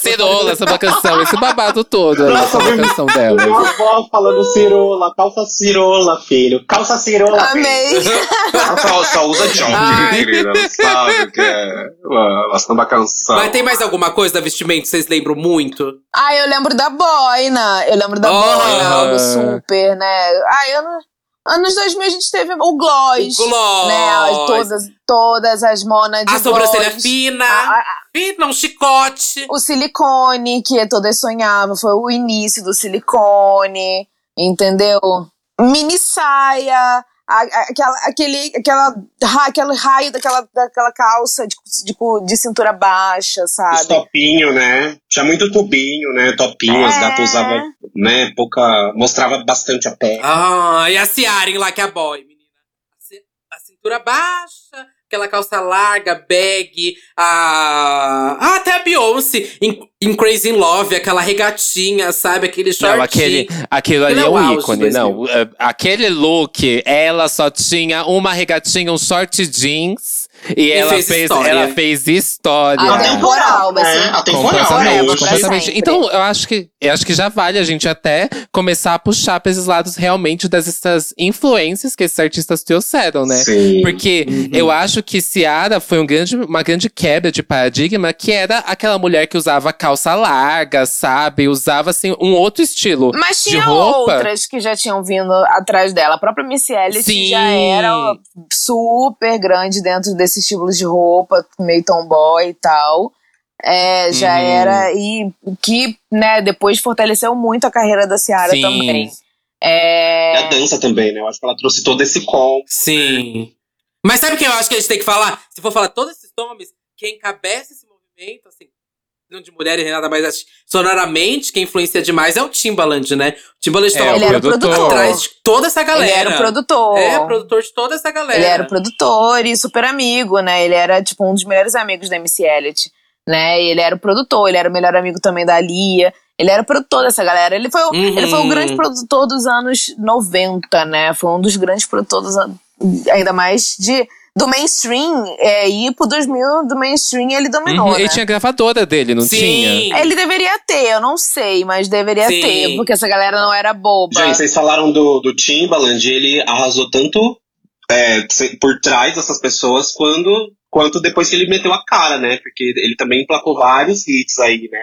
Cirola, essa é canção, esse babado todo, essa é canção dela. Minha avó falando cirola, calça cirola, filho. Calça cirola, filho. Amei. Ela só, só usa Ai. querida. Não sabe o que é uma samba canção. Mas tem mais alguma coisa da vestimenta que vocês lembram muito? Ah, eu lembro da boina. Eu lembro da Oh. boina, algo super, né? Ai, anos, anos 2000 a gente teve o gloss. O gloss. Né? Todas, todas as monas de A sobrancelha gloss. fina. A- a- Fina, um chicote. o silicone, que todas sonhavam, foi o início do silicone, entendeu? Mini saia, a- a- aquela, aquele, aquela, ra- aquele raio daquela, daquela calça de, de, de cintura baixa, Os sabe? topinho, né? Tinha muito tubinho, né? Topinho, as É. gatas usavam, né? Pouca. Mostrava bastante a pele. Ah, e a Ciaren lá, que é a boy, menina. A cintura baixa, aquela calça larga, bag, a. Ah, até a Beyoncé em, em Crazy in Love, aquela regatinha, sabe? Aquele short. Não, aquele, aquilo ali Aquele é é um auge ícone, de 2000. não. É, Aquele look, ela só tinha uma regatinha, um short jeans. E, ela fez ela fez história. Atemporal, vai ser. né? Atemporal, Completamente, né? pra completamente. sempre. Então, eu acho que eu acho que já vale a gente até começar a puxar pra esses lados realmente dessas influências que esses artistas trouxeram, né? Sim. Porque Uhum. eu acho que Ciara foi um grande, uma grande quebra de paradigma, que era aquela mulher que usava calça larga, sabe? Usava, assim, um outro estilo Mas de tinha roupa. outras que já tinham vindo atrás dela. A própria Missy Elliott Sim. já era super grande dentro desse esse estilo de roupa, meio tomboy e tal. É, já Uhum. era. E o que, né, depois fortaleceu muito a carreira da Ciara Sim. também. E É, a dança também, né? Eu acho que ela trouxe todo esse com. Sim. Mas sabe o que eu acho que a gente tem que falar? Se for falar todos esses nomes, quem encabeça esse movimento, assim, de mulheres, Renata, mas acho que sonoramente, quem influencia demais é o Timbaland, né? O Timbaland É, estava ele era o produtor. atrás de toda essa galera. Ele era o produtor. É, produtor de toda essa galera. Ele era o produtor e super amigo, né? Ele era, tipo, um dos melhores amigos da MC Elliott, né? Ele era o produtor, ele era o melhor amigo também da Lia. Ele era o produtor dessa galera. Ele foi, o- Uhum. ele foi o grande produtor dos anos 90, né? Foi um dos grandes produtores, ainda mais de do mainstream. É, e pro 2000, do mainstream, ele dominou, Uhum, né? Ele tinha gravadora dele, não Sim. tinha? Ele deveria ter, eu não sei, mas deveria Sim. ter, porque essa galera não era boba. Gente, vocês falaram do, do Timbaland, ele arrasou tanto é, por trás dessas pessoas quando, quanto depois que ele meteu a cara, né? Porque ele também emplacou vários hits aí, né?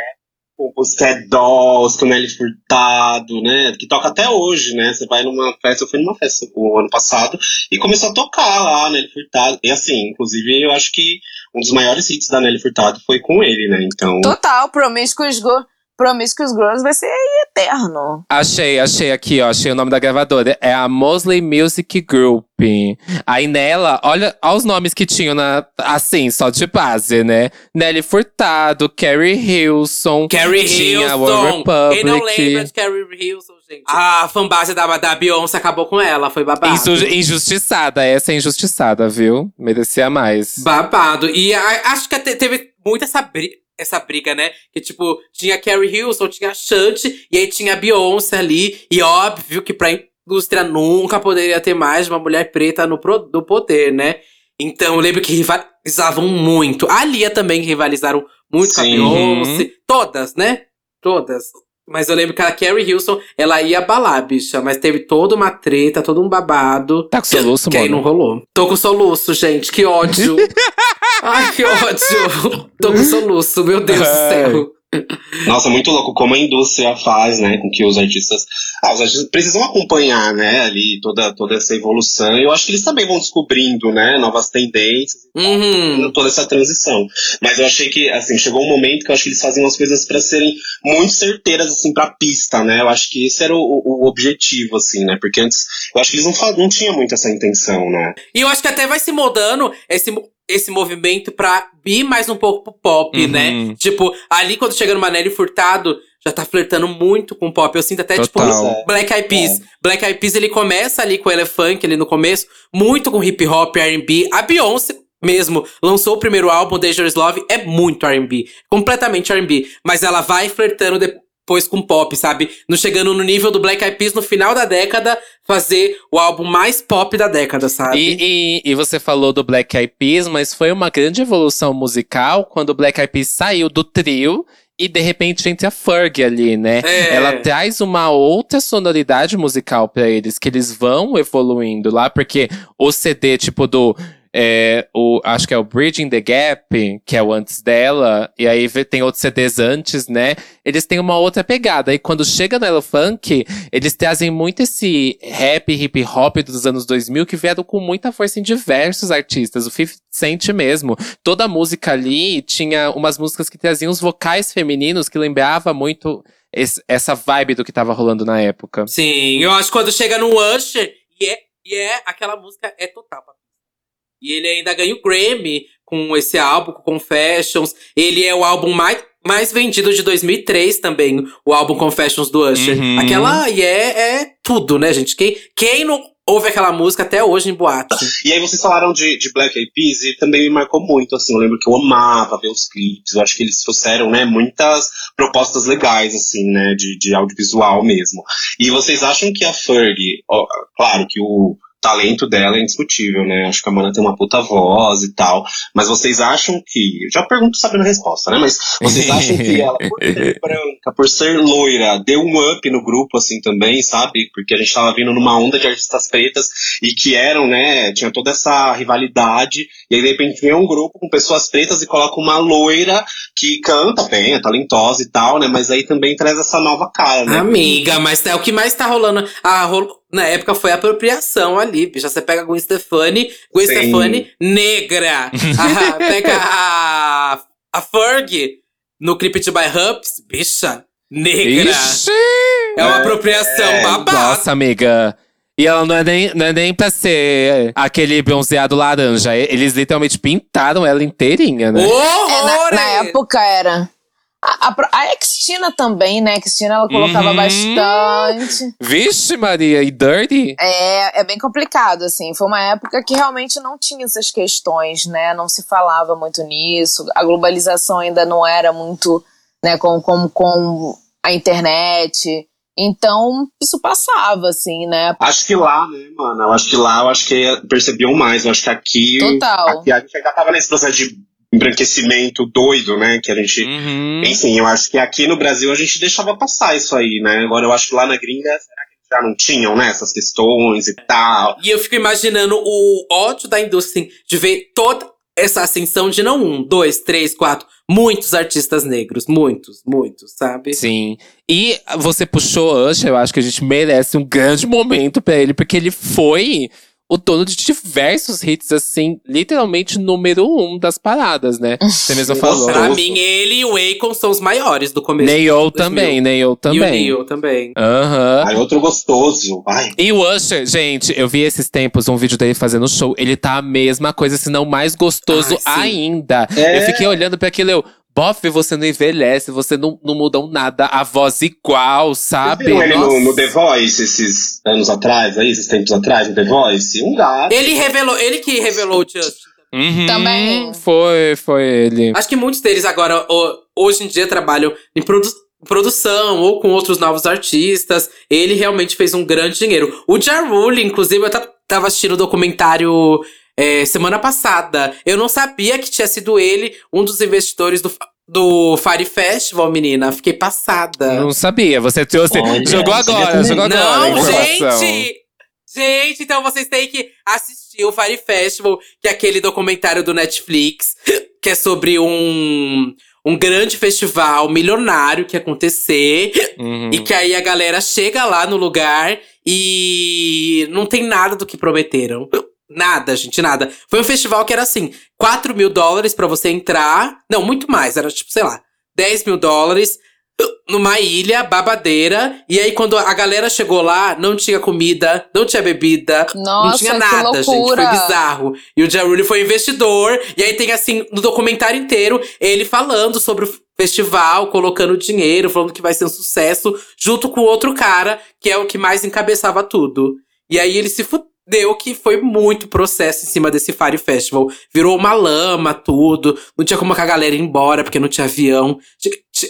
Com o Sad Dolls, Nelly Furtado, né? Que toca até hoje, né? Você vai numa festa, eu fui numa festa o ano passado, e começou a tocar lá, Nelly Furtado. E assim, inclusive, eu acho que um dos maiores hits da Nelly Furtado foi com ele, né? Então. Total, Promiscuous, Go Promiscuous Girls vai ser eterno. Achei, achei aqui, ó. Achei o nome da gravadora. É a Mosley Music Group. Aí nela, olha, olha os nomes que tinham na. Assim, só de base, né? Nelly Furtado, Carrie Hilson. Carrie tinha Hilson. Quem não lembra de Carrie Hilson, gente? A fanbase da, da Beyoncé acabou com ela, foi babado. Insu- injustiçada, essa é injustiçada, viu? Merecia mais. Babado. E a- acho que teve muito essa briga. Essa briga, né? Que, tipo, tinha a Carrie Hilson, tinha a Shanti, e aí tinha a Beyoncé ali. E óbvio que pra indústria nunca poderia ter mais de uma mulher preta no, pro, no poder, né? Então eu lembro que rivalizavam muito. A Lia também rivalizaram muito com a Sim. Beyoncé. Todas, né? Todas. Mas eu lembro que a Carrie Hilson, ela ia abalar, bicha. Mas teve toda uma treta, todo um babado. Tá com soluço, Que aí mano? não rolou. Tô com soluço, gente. Que ódio. Ai, que ódio. Tô com soluço, meu Deus do céu. Nossa, muito louco como a indústria faz, né, com que os artistas, ah, os artistas precisam acompanhar, né, ali toda, toda essa evolução. E eu acho que eles também vão descobrindo, né, novas tendências, Uhum. toda essa transição. Mas eu achei que, assim, chegou um momento que eu acho que eles faziam as coisas pra serem muito certeiras, assim, pra pista, né. Eu acho que esse era o, o objetivo, assim, né, porque antes, eu acho que eles não, não tinham muito essa intenção, né. E eu acho que até vai se moldando esse, esse movimento pra ir mais um pouco pro pop, Uhum. né? Tipo, ali quando chega no Manelli Furtado, já tá flertando muito com pop. Eu sinto até, Total. tipo, É. Black Eyed Peas. Black Eyed Peas, ele começa ali com o Elefunk, ali no começo, muito com hip hop, R&B. A Beyoncé mesmo lançou o primeiro álbum, Dangerous Love, é muito R&B. Completamente R&B. Mas ela vai flertando depois com pop, sabe? Não chegando no nível do Black Eyed Peas no final da década, fazer o álbum mais pop da década, sabe? E, e, e você falou do Black Eyed Peas, mas foi uma grande evolução musical quando o Black Eyed Peas saiu do trio e de repente entra a Ferg ali, né? É. Ela traz uma outra sonoridade musical pra eles, que eles vão evoluindo lá, porque o CD, tipo, do. É, o, acho que é o Bridging the Gap, que é o antes dela, e aí tem outros CDs antes, né? Eles têm uma outra pegada. E quando chega no Elo Funk, eles trazem muito esse rap, hip hop dos anos 2000 que vieram com muita força em diversos artistas. O 50 Cent mesmo. Toda a música ali tinha umas músicas que traziam os vocais femininos que lembrava muito esse- essa vibe do que tava rolando na época. Sim, eu acho que quando chega no Usher, e é, e é aquela música é total. E ele ainda ganha o Grammy com esse álbum, com Confessions. Ele é o álbum mais, mais vendido de 2003 também, o álbum Confessions do Usher. Uhum. Aquela e é, é tudo, né, gente? Quem, quem não ouve aquela música até hoje em boate? E aí vocês falaram de, de Black Eyed Peas e também me marcou muito, assim, eu lembro que eu amava ver os clipes, eu acho que eles trouxeram, né, muitas propostas legais, assim, né, de, de audiovisual mesmo. E vocês acham que a Fergie, ó, claro que o talento dela é indiscutível, né, acho que a Mana tem uma puta voz e tal, mas vocês acham que, eu já pergunto sabendo a resposta, né, mas vocês acham que ela, por ser branca, por ser loira, deu um up no grupo, assim, também, sabe, porque a gente tava vindo numa onda de artistas pretas e que eram, né, tinha toda essa rivalidade, e aí de repente vem um grupo com pessoas pretas e coloca uma loira que canta bem, é talentosa e tal, né, mas aí também traz essa nova cara, né. Amiga, mas é o que mais tá rolando. Ah, rolo- na época foi apropriação ali, bicha. Você pega Gwen Stefani, Gwen Sim. Stefani negra. Pega a, a Ferg no clipe de By Hubs, bicha, negra. Ixi! É uma apropriação É, babada. Nossa, amiga. E ela não é, nem, não é nem pra ser aquele bronzeado laranja. Eles literalmente pintaram ela inteirinha, né? É, na, na época era. A, a, a Cristina também, né? A Cristina ela colocava Uhum. bastante. Vixe, Maria, e Dirty? É, é bem complicado, assim. Foi uma época que realmente não tinha essas questões, né? Não se falava muito nisso. A globalização ainda não era muito, né, com, com, com a internet. Então, isso passava, assim, né? Acho que lá, né, mano? Eu acho que lá, eu acho que percebiam mais. Eu acho que aqui. Total. Aqui a gente ainda tava nesse processo de embranquecimento doido, né? Que a gente. Uhum. Enfim, eu acho que aqui no Brasil a gente deixava passar isso aí, né? Agora eu acho que lá na gringa, será que já não tinham, né? Essas questões e tal. E eu fico imaginando o ódio da indústria assim, de ver toda essa ascensão de não um, dois, três, quatro, muitos artistas negros. Muitos, muitos, sabe? Sim. E você puxou Usher, eu acho que a gente merece um grande momento pra ele, porque ele foi o dono de diversos hits, assim, literalmente número um das paradas, né? Você mesmo falou. Pra mim, ele e o Akon são os maiores do começo. Neil 2000. também, Neil E o também. Neil também. Aham. Aí outro gostoso. Ai. E o Usher, gente, eu vi esses tempos um vídeo dele fazendo show. Ele tá a mesma coisa, se não mais gostoso Ai, ainda. É. Eu fiquei olhando pra aquilo, eu. Bof, você não envelhece, você não, não mudam nada. A voz igual, Vocês sabe? viram ele no, no The Voice esses anos atrás, aí, esses tempos atrás, no The Voice? Um gato. Ele revelou, ele que revelou o Justin. Uhum, Também. Foi, foi ele. Acho que muitos deles agora, ho- hoje em dia, trabalham em produ- produção ou com outros novos artistas. Ele realmente fez um grande dinheiro. O Ja Rule, inclusive, eu ta- tava assistindo o documentário é, semana passada. Eu não sabia que tinha sido ele um dos investidores do, do Fire Festival, menina. Fiquei passada. Não sabia, você trouxe. Olha, jogou agora, jogou agora. Não, gente! Gente, então vocês têm que assistir o Fire Festival, que é aquele documentário do Netflix, que é sobre um, um grande festival milionário que ia acontecer. Uhum. E que aí a galera chega lá no lugar e não tem nada do que prometeram. Nada, gente, nada. Foi um festival que era assim: 4 mil dólares pra você entrar. Não, muito mais. Era tipo, sei lá, 10 mil dólares numa ilha babadeira. E aí, quando a galera chegou lá, não tinha comida, não tinha bebida. não Nossa, tinha que nada, gente. Foi bizarro. E o Ja Rule foi investidor. E aí tem, assim, no documentário inteiro, ele falando sobre o festival, colocando dinheiro, falando que vai ser um sucesso, junto com outro cara, que é o que mais encabeçava tudo. E aí ele se fudeu que foi muito processo em cima desse Fire Festival. Virou uma lama, tudo. Não tinha como a galera ir embora, porque não tinha avião.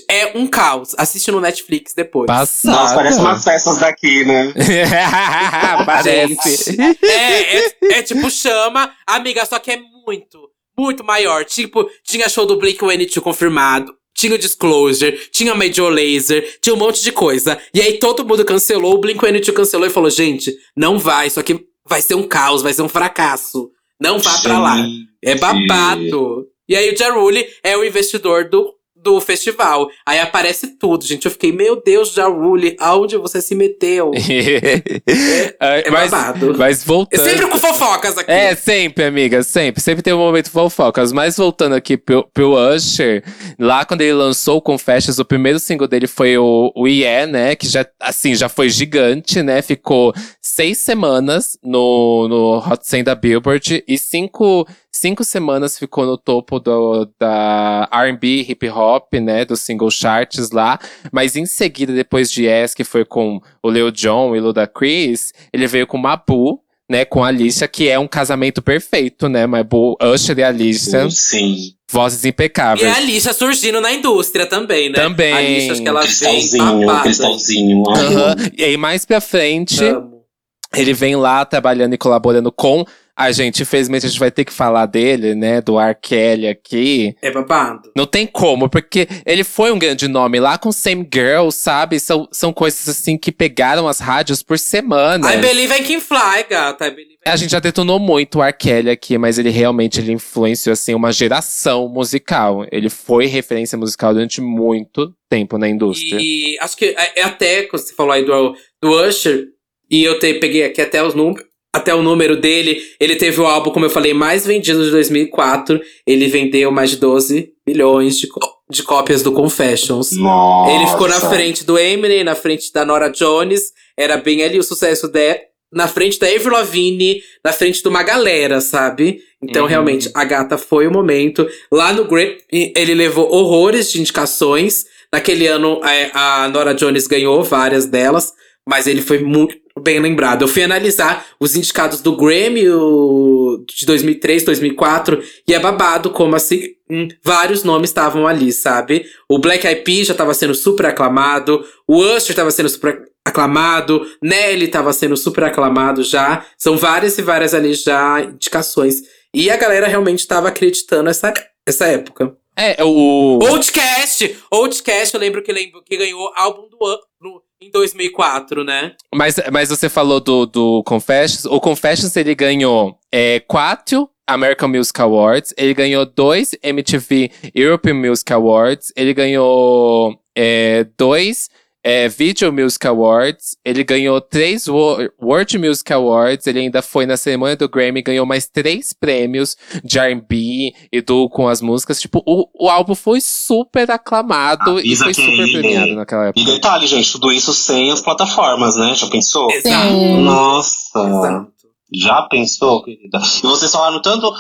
É um caos. Assiste no Netflix depois. Passada. Nossa, parece umas festas daqui, né? Parece. É, é, é tipo chama, amiga, só que é muito, muito maior. Tipo, tinha show do Blink-182 confirmado. Tinha o Disclosure, tinha o Major Laser, tinha um monte de coisa. E aí todo mundo cancelou, o Blink-182 cancelou e falou, gente, não vai, isso aqui vai ser um caos, vai ser um fracasso. Não vá pra lá. É babado. E aí o Ja Rule é o investidor do, do festival. Aí aparece tudo, gente. Eu fiquei, meu Deus, Ja Rule, aonde você se meteu? É, mas, babado. mas É voltando. sempre com fofocas aqui. É, sempre, amiga, sempre. Sempre tem um momento fofocas. Mas voltando aqui pro, pro Usher, lá quando ele lançou o Confessions, o primeiro single dele foi o, o Yeah, né? Que já, assim, já foi gigante, né? Ficou seis semanas no, no Hot 100 da Billboard e cinco, cinco semanas ficou no topo do, da R&B, hip hop, né? Dos single charts lá. Mas em seguida, depois de Yes, que foi com o Lil Jon e Luda Chris, ele veio com Mabu, né, com a Alicia, que é um casamento perfeito, né? Mabu, Usher e Alicia, Sim. vozes E impecáveis. a Alicia surgindo na indústria também, né? Também. A Alicia, acho que ela vem Cristalzinho, babada. cristalzinho. Aham. E aí, mais pra frente, Amo. ele vem lá trabalhando e colaborando com a gente. Infelizmente, a gente vai ter que falar dele, né? Do R. Kelly aqui. É babado. Não tem como, porque ele foi um grande nome lá com Same Girl, sabe? São, são coisas assim que pegaram as rádios por semana. I believe I can fly, gata. I believe I A gente já detonou muito o R. Kelly aqui, mas ele realmente ele influenciou assim, uma geração musical. Ele foi referência musical durante muito tempo na indústria. E acho que é, é até, quando você falou aí do, do Usher, E eu te, peguei aqui até os números. Até o número dele, ele teve o álbum, como eu falei, mais vendido de 2004. Ele vendeu mais de 12 milhões de, de cópias do Confessions. Nossa. Ele ficou na frente do Eminem, na frente da Nora Jones. Era bem ali o sucesso dela. Na frente da Avril Lavigne, na frente de uma galera, sabe? Então, Uhum. realmente, a gata foi o momento. Lá no Grammy, ele levou horrores de indicações. Naquele ano, é, a Nora Jones ganhou várias delas. Mas ele foi muito bem lembrado. Eu fui analisar os indicados do Grammy o- de 2003, 2004. E é babado como, assim, hum, vários nomes estavam ali, sabe? O Black Eyed Peas já tava sendo super aclamado. O Usher tava sendo super aclamado. Nelly tava sendo super aclamado já. São várias e várias ali já indicações. E a galera realmente tava acreditando essa, essa época. É, o. Outcast! Outcast, eu lembro que, lembro que ganhou álbum do ano no- em 2004, né? Mas, mas você falou do, do Confessions. O Confessions ele ganhou é, quatro American Music Awards, ele ganhou dois MTV European Music Awards, ele ganhou é, dois é, Video Music Awards, ele ganhou três Wo- World Music Awards, ele ainda foi na cerimônia do Grammy, ganhou mais três prêmios de R&B e do com as músicas. Tipo, o, o álbum foi super aclamado e Avisa foi que super aí, premiado naquela E época. detalhe, gente, tudo isso sem as plataformas, né? Já pensou? Sim. Nossa. Exato. Já pensou, querida? E vocês falaram tanto,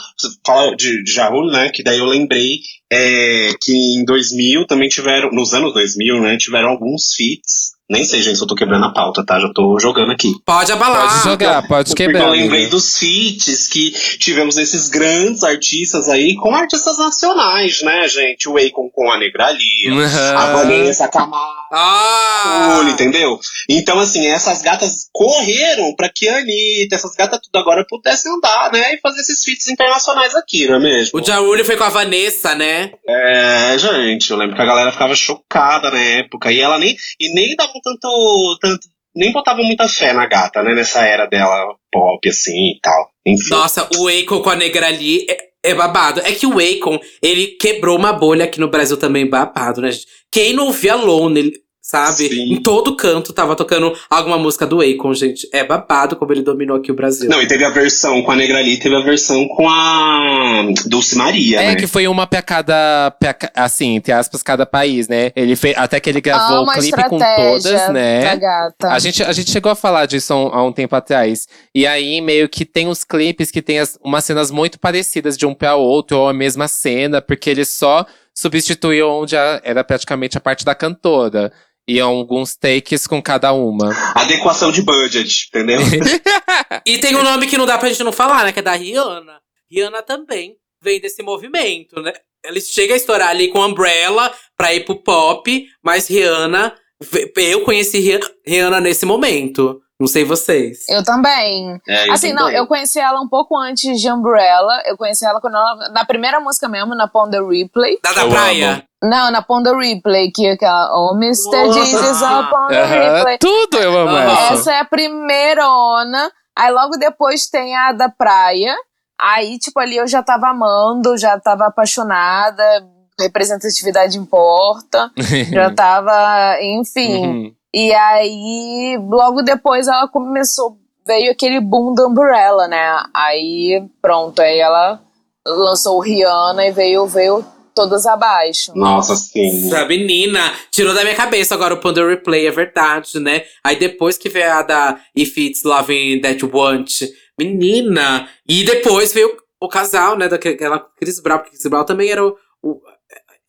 de, de né? Que daí eu lembrei é, que em 2000 também tiveram, nos anos 2000, né? Tiveram alguns feats. Nem sei, gente, se eu tô quebrando a pauta, tá? Já tô jogando aqui. Pode abalar. Pode jogar, pode Porque quebrar. eu lembrei amiga. dos feats que tivemos esses grandes artistas aí com artistas nacionais, né, gente? O Akon com a Negrali, Uhum. a Vanessa Camargo. Ah! Olho, entendeu? Então, assim, essas gatas correram pra que a Anitta, essas gatas tudo agora pudessem andar, né? E fazer esses feats internacionais aqui, não é mesmo? O Jauli foi com a Vanessa, né? É, gente, eu lembro que a galera ficava chocada na época. E ela nem, e nem dava tanto, tanto. Nem botava muita fé na gata, né? Nessa era dela pop, assim e tal. Enfim. Nossa, o Akon com a Negrali é, é babado. É que o Akon, ele quebrou uma bolha aqui no Brasil também babado, né? Quem não via Lone, sabe? Sim. Em todo canto tava tocando alguma música do Akon, gente. É babado como ele dominou aqui o Brasil. Não, e teve a versão com a Negrali, teve a versão com a Dulce Maria, É né? que foi uma pra cada, pra assim, entre aspas, cada país, né? Ele fez, até que ele gravou Ah, o clipe com todas, né? gata. A gente, a gente chegou a falar disso há um, há um tempo atrás. E aí, meio que tem uns clipes que tem as, umas cenas muito parecidas de um pra outro, ou a mesma cena, porque ele só substituiu onde a- era praticamente a parte da cantora. E alguns takes com cada uma. Adequação de budget, entendeu? E tem um nome que não dá pra gente não falar, né? Que é da Rihanna. Rihanna também vem desse movimento, né? Ela chega a estourar ali com Umbrella pra ir pro pop, mas Rihanna. Eu conheci Rihanna- Rihanna nesse momento. Não sei vocês. Eu também. É, eu Assim, não, também. eu conheci ela um pouco antes de Umbrella. Eu conheci ela quando ela, na primeira música mesmo, na Pond the Replay. Da da Eu praia. Não, na Pond Replay, que é aquela Oh, Mr. Nossa. Jesus, oh, Pond the Aham, Replay. Tudo eu amo essa. Essa é a primeira ona. Aí logo depois tem a da praia. Aí, tipo, ali eu já tava amando, já tava apaixonada. Representatividade importa. já tava, enfim. Uhum. E aí, logo depois ela começou, veio aquele boom da Umbrella, né? Aí, pronto, aí ela lançou o Rihanna e veio, veio todas abaixo. Nossa, sim. Essa menina tirou da minha cabeça agora o Ponder Replay, é verdade, né? Aí depois que veio a da If It's Loving That Want, menina! E depois veio o casal, né? Daquela Chris Brown, porque Chris Brown também era o, o-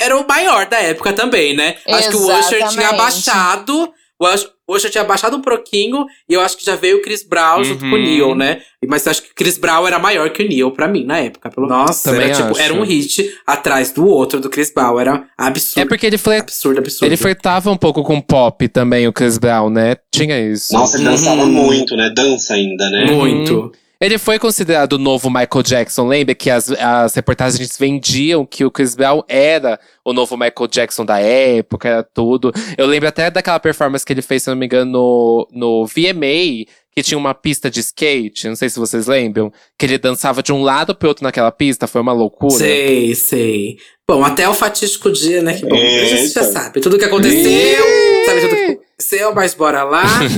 era o maior da época também, né? Acho que o Usher tinha Exatamente. abaixado. O o Usher tinha abaixado um pouquinho e eu acho que já veio o Chris Brown junto com o Uhum. Neil, né? Mas eu acho que o Chris Brown era maior que o Neil pra mim na época. Pelo... Nossa, Também era, tipo, era um hit atrás do outro do Chris Brown. Era absurdo. É porque ele, fle Absurdo, absurdo. ele flertava um pouco com pop também, o Chris Brown, né? Tinha isso. Nossa, ele dançava Uhum. muito, né? Dança ainda, né? Muito. Ele foi considerado o novo Michael Jackson. Lembra que as, as reportagens vendiam que o Chris Brown era o novo Michael Jackson da época, era tudo. Eu lembro até daquela performance que ele fez, se não me engano, no, no VMA, que tinha uma pista de skate. Não sei se vocês lembram. Que ele dançava de um lado pro outro naquela pista. Foi uma loucura. Sei, sei. Bom, até o fatídico dia, né? Que bom. A gente já Eita. sabe tudo que aconteceu. Sabe tudo que. Seu, mas bora lá.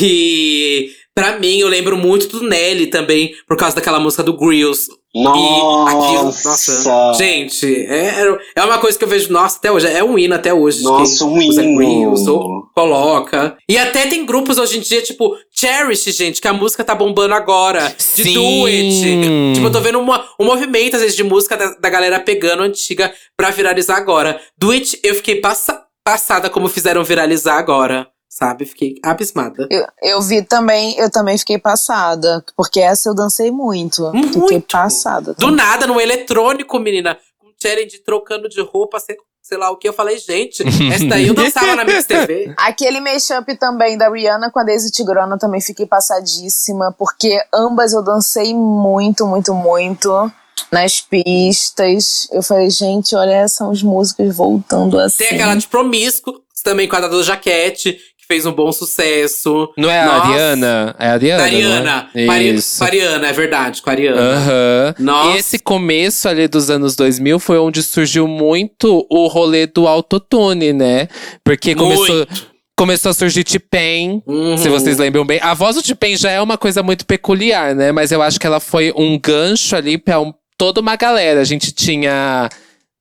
e pra mim, eu lembro muito do Nelly também, por causa daquela música do Grills. Nossa! E aquilo, nossa. Gente, é, é uma coisa que eu vejo, nossa, até hoje. É um hino até hoje. Nossa, um hino. Grills, ou coloca. E até tem grupos hoje em dia, tipo, Cherish, gente, que a música tá bombando agora. De Sim. Do It. Tipo, eu tô vendo uma, um movimento, às vezes, de música da, da galera pegando antiga pra viralizar agora. Do It, eu fiquei passa, passada como fizeram viralizar agora. Sabe? Fiquei abismada. Eu, eu vi também, eu também fiquei passada. Porque essa eu dancei muito. Fiquei Muito. passada. Do nada, no eletrônico, menina. Com challenge trocando de roupa, sei, sei lá o que. Eu falei, gente, essa daí eu dançava na Mix TV. Aquele mashup também da Rihanna com a Daisy Tigrona também fiquei passadíssima, porque ambas eu dancei muito, muito, muito nas pistas. Eu falei, gente, olha, são as músicas voltando assim. Tem aquela de Promíscuo, também com a da Doja Cat, fez um bom sucesso. Não é a Nossa. Ariana? É a Ariana, Da Ariana. é? Pari- Ariana, é verdade, com a Ariana. Aham. Nossa. E esse começo ali dos anos 2000 foi onde surgiu muito o rolê do autotune, né? Porque começou, Muito. começou a surgir T-Pain, Uhum. se vocês lembram bem. A voz do T-Pain já é uma coisa muito peculiar, né? Mas eu acho que ela foi um gancho ali pra um- toda uma galera. A gente tinha…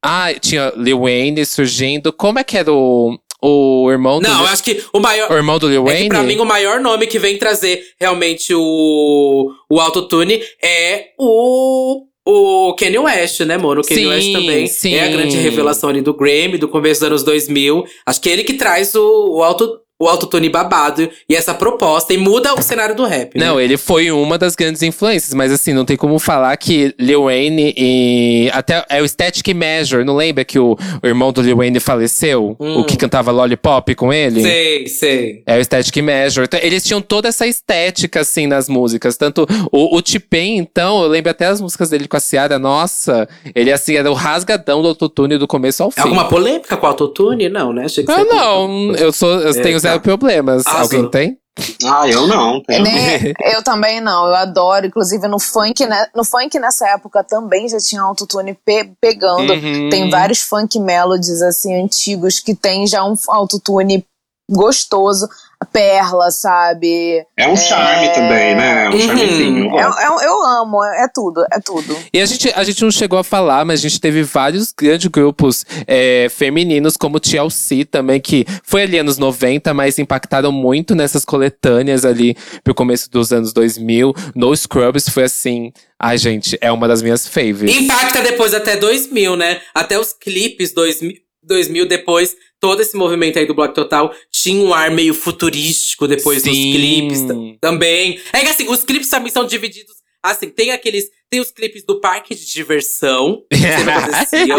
Ah, tinha Lil Wayne surgindo. Como é que era o, o irmão do… Não, eu acho que o maior. O irmão do Lil É Wayne? que pra mim o maior nome que vem trazer realmente o, o autotune é o, o Kanye West, né, mano? O Kanye Sim, West também sim. é a grande revelação ali do Grammy, do começo dos anos 2000. Acho que é ele que traz o, o, auto, o autotune babado e essa proposta e muda o cenário do rap, né? Não, ele foi uma das grandes influências, mas assim, não tem como falar que Lil Wayne e. Até é o Static Measure, não lembra que o, o irmão do Lil Wayne faleceu? Hum. O que cantava Lollipop com ele? Sei, sei. É o Static Measure. Então, eles tinham toda essa estética, assim, nas músicas. Tanto o, o T-Pain, então, eu lembro até as músicas dele com a Ciara, nossa, ele assim, era o rasgadão do autotune do começo ao fim. Alguma polêmica com o autotune? Não, né? Achei que Ah, não, eu sou, eu É, tenho. Zero problemas. Arrasou. Alguém tem? Ah, eu não. tenho. Né? Eu também não, eu adoro. Inclusive no funk, né? No funk nessa época também já tinha autotune pe pegando. Uhum. Tem vários funk melodies assim antigos que tem já um autotune gostoso, perla, sabe? É um charme também, né? Um Uhum. charmezinho. Eu, eu, eu amo, é tudo, é tudo. E a gente, a gente não chegou a falar, mas a gente teve vários grandes grupos é, femininos, como TLC também, que foi ali anos 90, mas impactaram muito nessas coletâneas ali pro começo dos anos 2000. No Scrubs foi assim. Ai, gente, é uma das minhas favorites. Impacta depois até 2000, né? Até os clipes 2000, 2000 depois, todo esse movimento aí do Block Total tinha um ar meio futurístico depois dos Sim. clipes t- também. É que assim, os clipes também são divididos. Assim, tem aqueles. Tem os clipes do parque de diversão. que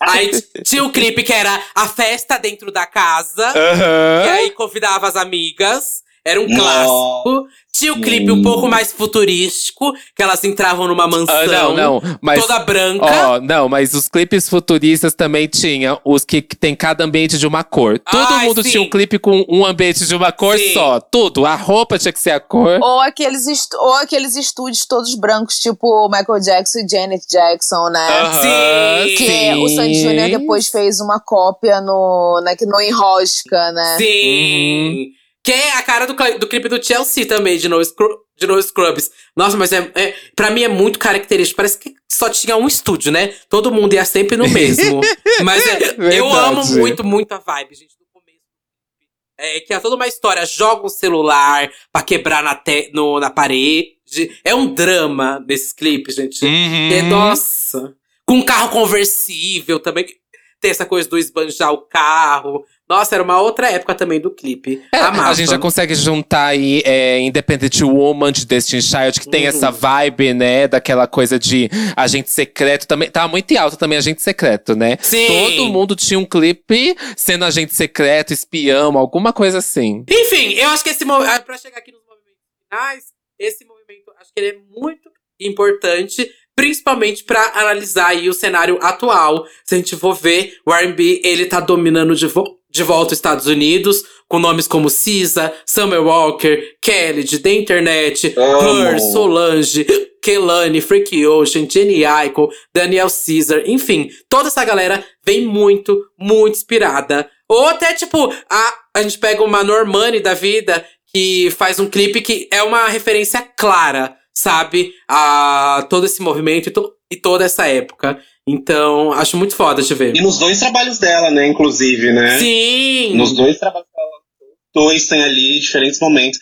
aí tinha o clipe que era a festa dentro da casa. Aham. E aí convidava as amigas. Era um Nossa. clássico. Tinha o clipe um pouco mais futurístico, que elas entravam numa mansão. Ah, não, não. Mas, Toda branca. Ó, não, mas os clipes futuristas também tinha os que tem cada ambiente de uma cor. Todo Ai, mundo sim. tinha um clipe com um ambiente de uma cor Sim. só. Tudo. A roupa tinha que ser a cor. Ou aqueles, ou aqueles estúdios todos brancos, tipo Michael Jackson e Janet Jackson, né? Aham, Sim. Que o Sandy sim. Júnior depois fez uma cópia no, na, no Enrosca, né? Sim! Que é a cara do, do clipe do Chelsea também, de No, Scru de no Scrubs. Nossa, mas é, é, pra mim é muito característico. Parece que só tinha um estúdio, né? Todo mundo ia sempre no mesmo. mas é, eu amo muito, muito a vibe, gente, do começo. É que é toda uma história. Joga um celular pra quebrar na, te no, na parede. É um drama nesses clipes, gente. Uhum. É, nossa. Com um carro conversível também. Tem essa coisa do esbanjar o carro. Nossa, era uma outra época também do clipe. É, a gente já consegue juntar aí é, Independent Woman de Destiny Child, que tem Uhum. essa vibe, né? Daquela coisa de agente secreto também. Tava muito em alta também, agente secreto, né? Sim. Todo mundo tinha um clipe sendo agente secreto, espião, alguma coisa assim. Enfim, eu acho que esse movimento. Pra chegar aqui nos movimentos finais, esse movimento, acho que ele é muito importante. Principalmente pra analisar aí o cenário atual. Se a gente for ver, o R&B, ele tá dominando de, vo de volta os Estados Unidos, com nomes como Cisa, Summer Walker, Kelly, de The Internet. Her, Solange, Kelani, Freaky Ocean, Jenny Aiko, Daniel Caesar, enfim, toda essa galera vem muito, muito inspirada Ou até, tipo, a, a gente pega uma Normani da vida que faz um clipe que é uma referência clara, sabe? A todo esse movimento e, to, e toda essa época. Então, acho muito foda de ver. E nos dois trabalhos dela, né, inclusive, né? Sim! Nos dois trabalhos dela. Dois tem ali diferentes momentos.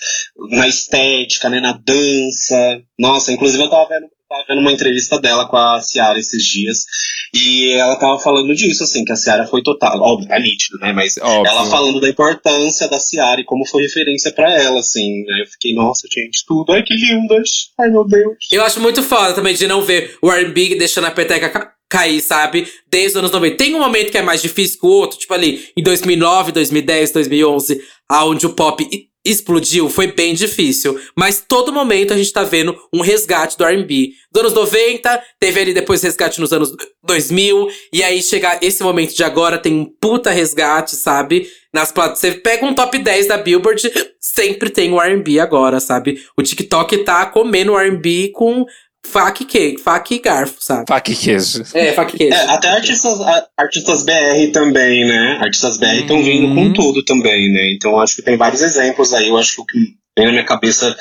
Na estética, né? Na dança. Nossa, inclusive eu tava vendo, tava vendo uma entrevista dela com a Ciara esses dias. E ela tava falando disso, assim, que a Ciara foi total. Óbvio, tá nítido, né? Mas Óbvio. ela falando da importância da Ciara e como foi referência pra ela, assim. Aí eu fiquei, nossa, gente, tudo. Ai, que lindas. Ai, meu Deus. Eu acho muito foda também de não ver o R&B deixando a peteca ca- cair, sabe? Desde os anos 90. Tem um momento que é mais difícil que o outro, tipo ali, em 2009, 2010, 2011, aonde o pop explodiu, foi bem difícil. Mas todo momento a gente tá vendo um resgate do R&B. Dos anos 90, teve ali depois resgate nos anos 2000, e aí chegar esse momento de agora tem um puta resgate, sabe? Nas plat- Você pega um top 10 da Billboard, sempre tem o R&B agora, sabe? O TikTok tá comendo R&B com faca e queijo, faca e garfo, sabe? Faca e queijo. É, faca e queijo. É, até artistas, artistas BR também, né? Artistas BR estão vindo com tudo também, né? Então acho que tem vários exemplos aí. Eu acho que o que vem na minha cabeça,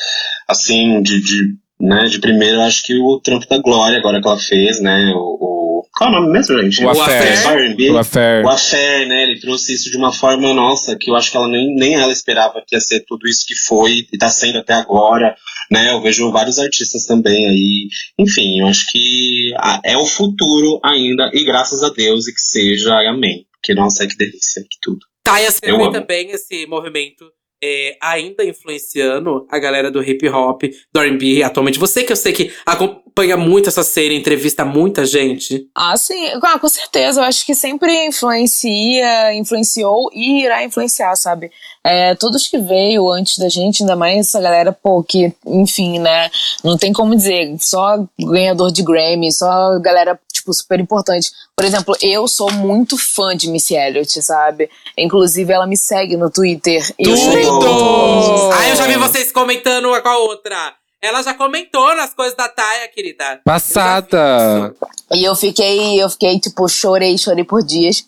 assim, de, de, né, de primeiro, eu acho que o trampo da Glória, agora que ela fez, né? O, o- qual é o nome mesmo, gente? O Affair. Só R&B? O Affair. O Affair, né? Ele trouxe isso de uma forma, nossa, que eu acho que ela nem, nem ela esperava que ia ser tudo isso que foi e tá sendo até agora, né? Eu vejo vários artistas também aí. Enfim, eu acho que é o futuro ainda, e graças a Deus, e que seja, amém. Porque, nossa, que delícia, que tudo. Tá, e amo. também esse movimento é, ainda influenciando a galera do hip hop, do R&B atualmente. Você que eu sei que acompanha muito essa série, entrevista muita gente. Ah, sim, ah, com certeza. Eu acho que sempre influencia, influenciou e irá influenciar, sabe? É, todos que veio antes da gente, ainda mais essa galera, pô, que, enfim, né? Não tem como dizer, só ganhador de Grammy, só galera, tipo, super importante. Por exemplo, eu sou muito fã de Missy Elliott, sabe? Inclusive, ela me segue no Twitter. E eu Tudo! Ah, eu já vi vocês comentando uma com a outra. Ela já comentou nas coisas da Taia, querida. Passada. E eu fiquei, eu fiquei, tipo, chorei, chorei por dias.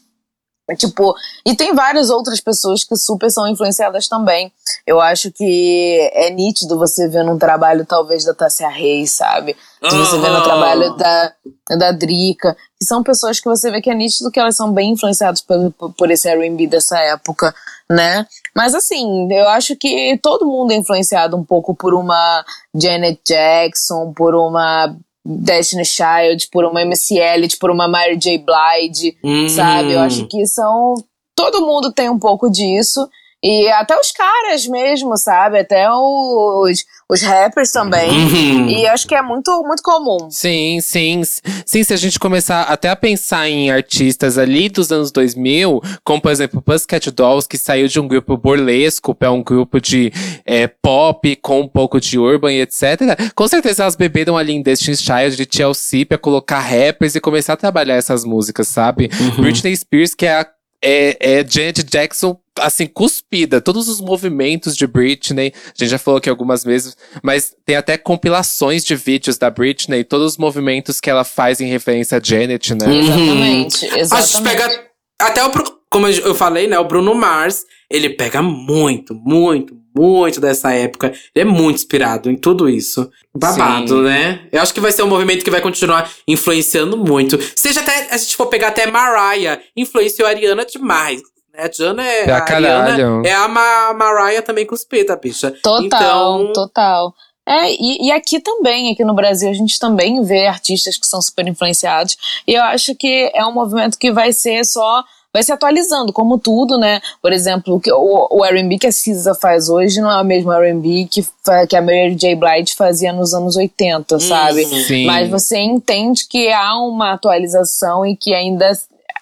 Tipo, e tem várias outras pessoas que super são influenciadas também. Eu acho que é nítido você ver num trabalho, talvez, da Tássia Reis, sabe? De você ver no trabalho da, da Drica. Que são pessoas que você vê que é nítido que elas são bem influenciadas por, por esse R&B dessa época, né? Mas assim, eu acho que todo mundo é influenciado um pouco por uma Janet Jackson, por uma Destiny Child, por uma MC Elliott, por uma Mary J. Blige, Hum. sabe? Eu acho que são. Todo mundo tem um pouco disso. E até os caras mesmo, sabe? Até os, os rappers também. Uhum. E acho que é muito, muito comum. Sim, sim. Sim, se a gente começar até a pensar em artistas ali dos anos 2000, como por exemplo Pussycat Dolls, que saiu de um grupo burlesco para um grupo de é, pop com um pouco de urban e etc. Com certeza elas beberam ali em Destiny's Child de TLC pra colocar rappers e começar a trabalhar essas músicas, sabe? Britney Spears, que é a é, é Janet Jackson, assim, cuspida. Todos os movimentos de Britney, a gente já falou aqui algumas vezes, mas tem até compilações de vídeos da Britney, todos os movimentos que ela faz em referência a Janet, né? Uhum. Exatamente. A gente exatamente. pega até o. Como eu falei, né? O Bruno Mars, ele pega muito, muito, muito dessa época. Ele é muito inspirado em tudo isso. Babado, Sim. né? Eu acho que vai ser um movimento que vai continuar influenciando muito. Seja até, a gente for pegar até Mariah, influenciou a Ariana demais. Né? A Diana é. Pra a Ariana caralho. é a Ma Mariah também cuspida, bicha. Total, Então, total. É, e, e aqui também, aqui no Brasil, a gente também vê artistas que são super influenciados. E eu acho que é um movimento que vai ser só. Vai se atualizando, como tudo, né? Por exemplo, o, o, RB que a Cisa faz hoje não é o mesmo RB que, que a Mary J. Blige fazia nos anos 80, sabe? Sim. Mas você entende que há uma atualização e que ainda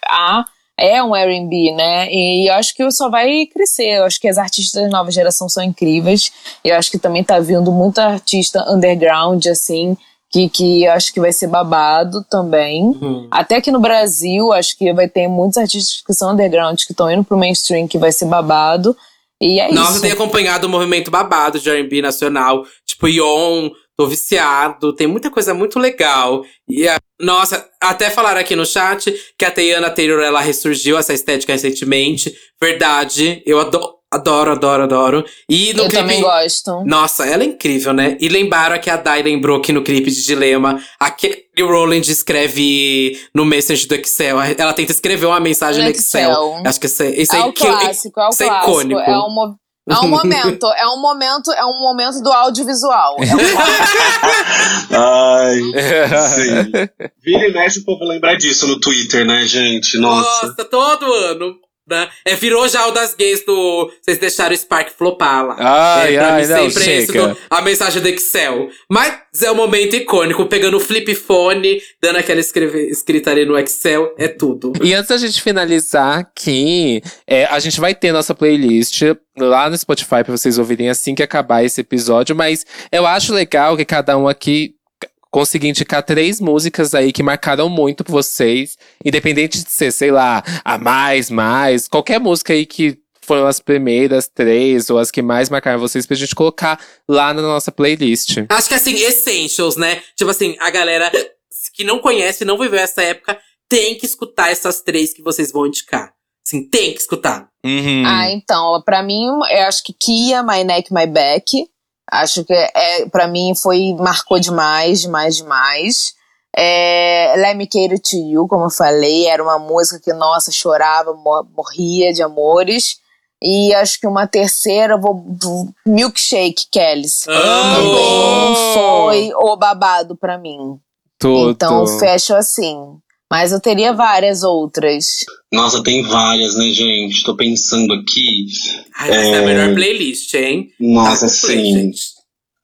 há é um R&B, né? E eu acho que só vai crescer. Eu acho que as artistas da nova geração são incríveis. Eu acho que também tá vindo muita artista underground, assim, que, que eu acho que vai ser babado também. Uhum. Até aqui no Brasil, acho que vai ter muitos artistas que são underground, que estão indo pro mainstream, que vai ser babado. E é Nossa, eu isso. tenho acompanhado o movimento babado de R&B nacional. Tipo, Ion, tô viciado, tem muita coisa muito legal. E, a, nossa, até falaram aqui no chat que a Teyana Taylor, ela ressurgiu essa estética recentemente. Verdade, eu adoro. Adoro, adoro, adoro. E no Eu clipe. também gosto. Nossa, ela é incrível, né? E lembraram que a Dai lembrou que no clipe de Dilema, a Kelly Rowland escreve no Messenger do Excel. Ela tenta escrever uma mensagem no, No Excel. Excel. Acho que isso é, isso É é, o que clássico, é o é clássico. icônico. É um, mo- é um momento, é um momento, é um momento do audiovisual. É um. Ai, sim. Vira e mexe o povo lembrar disso no Twitter, né, gente? Nossa. Nossa, todo ano. Né? É, virou já o das gays do. Vocês deixaram o Spark flopar lá. Ai, é, pra ai, mim não, sempre é chega. do- a mensagem do Excel. Mas é um momento icônico, pegando o flip phone, dando aquela escreve, escrita ali no Excel, é tudo. E antes da gente finalizar aqui, é, a gente vai ter nossa playlist lá no Spotify pra vocês ouvirem assim que acabar esse episódio, mas eu acho legal que cada um aqui conseguir indicar três músicas aí que marcaram muito vocês, independente de ser, sei lá, a mais, mais, qualquer música aí que foram as primeiras três ou as que mais marcaram vocês pra gente colocar lá na nossa playlist. Acho que assim, essentials, né? Tipo assim, a galera que não conhece, não viveu essa época, tem que escutar essas três que vocês vão indicar. Assim, tem que escutar. Uhum. Ah, então, pra mim, eu acho que Kia, My Neck, My Back. Acho que é, pra mim foi, marcou demais, demais, demais. É, Let Me Cater to You, como eu falei, era uma música que, nossa, chorava, mo- morria de amores. E acho que uma terceira, vou. Milkshake, Kellys. Também foi o babado pra mim. Tudo. Então, fecho assim. Mas eu teria várias outras. Nossa, tem várias, né, gente? Tô pensando aqui. Ai, essa é a melhor playlist, hein? Nossa, Tá sim. gente.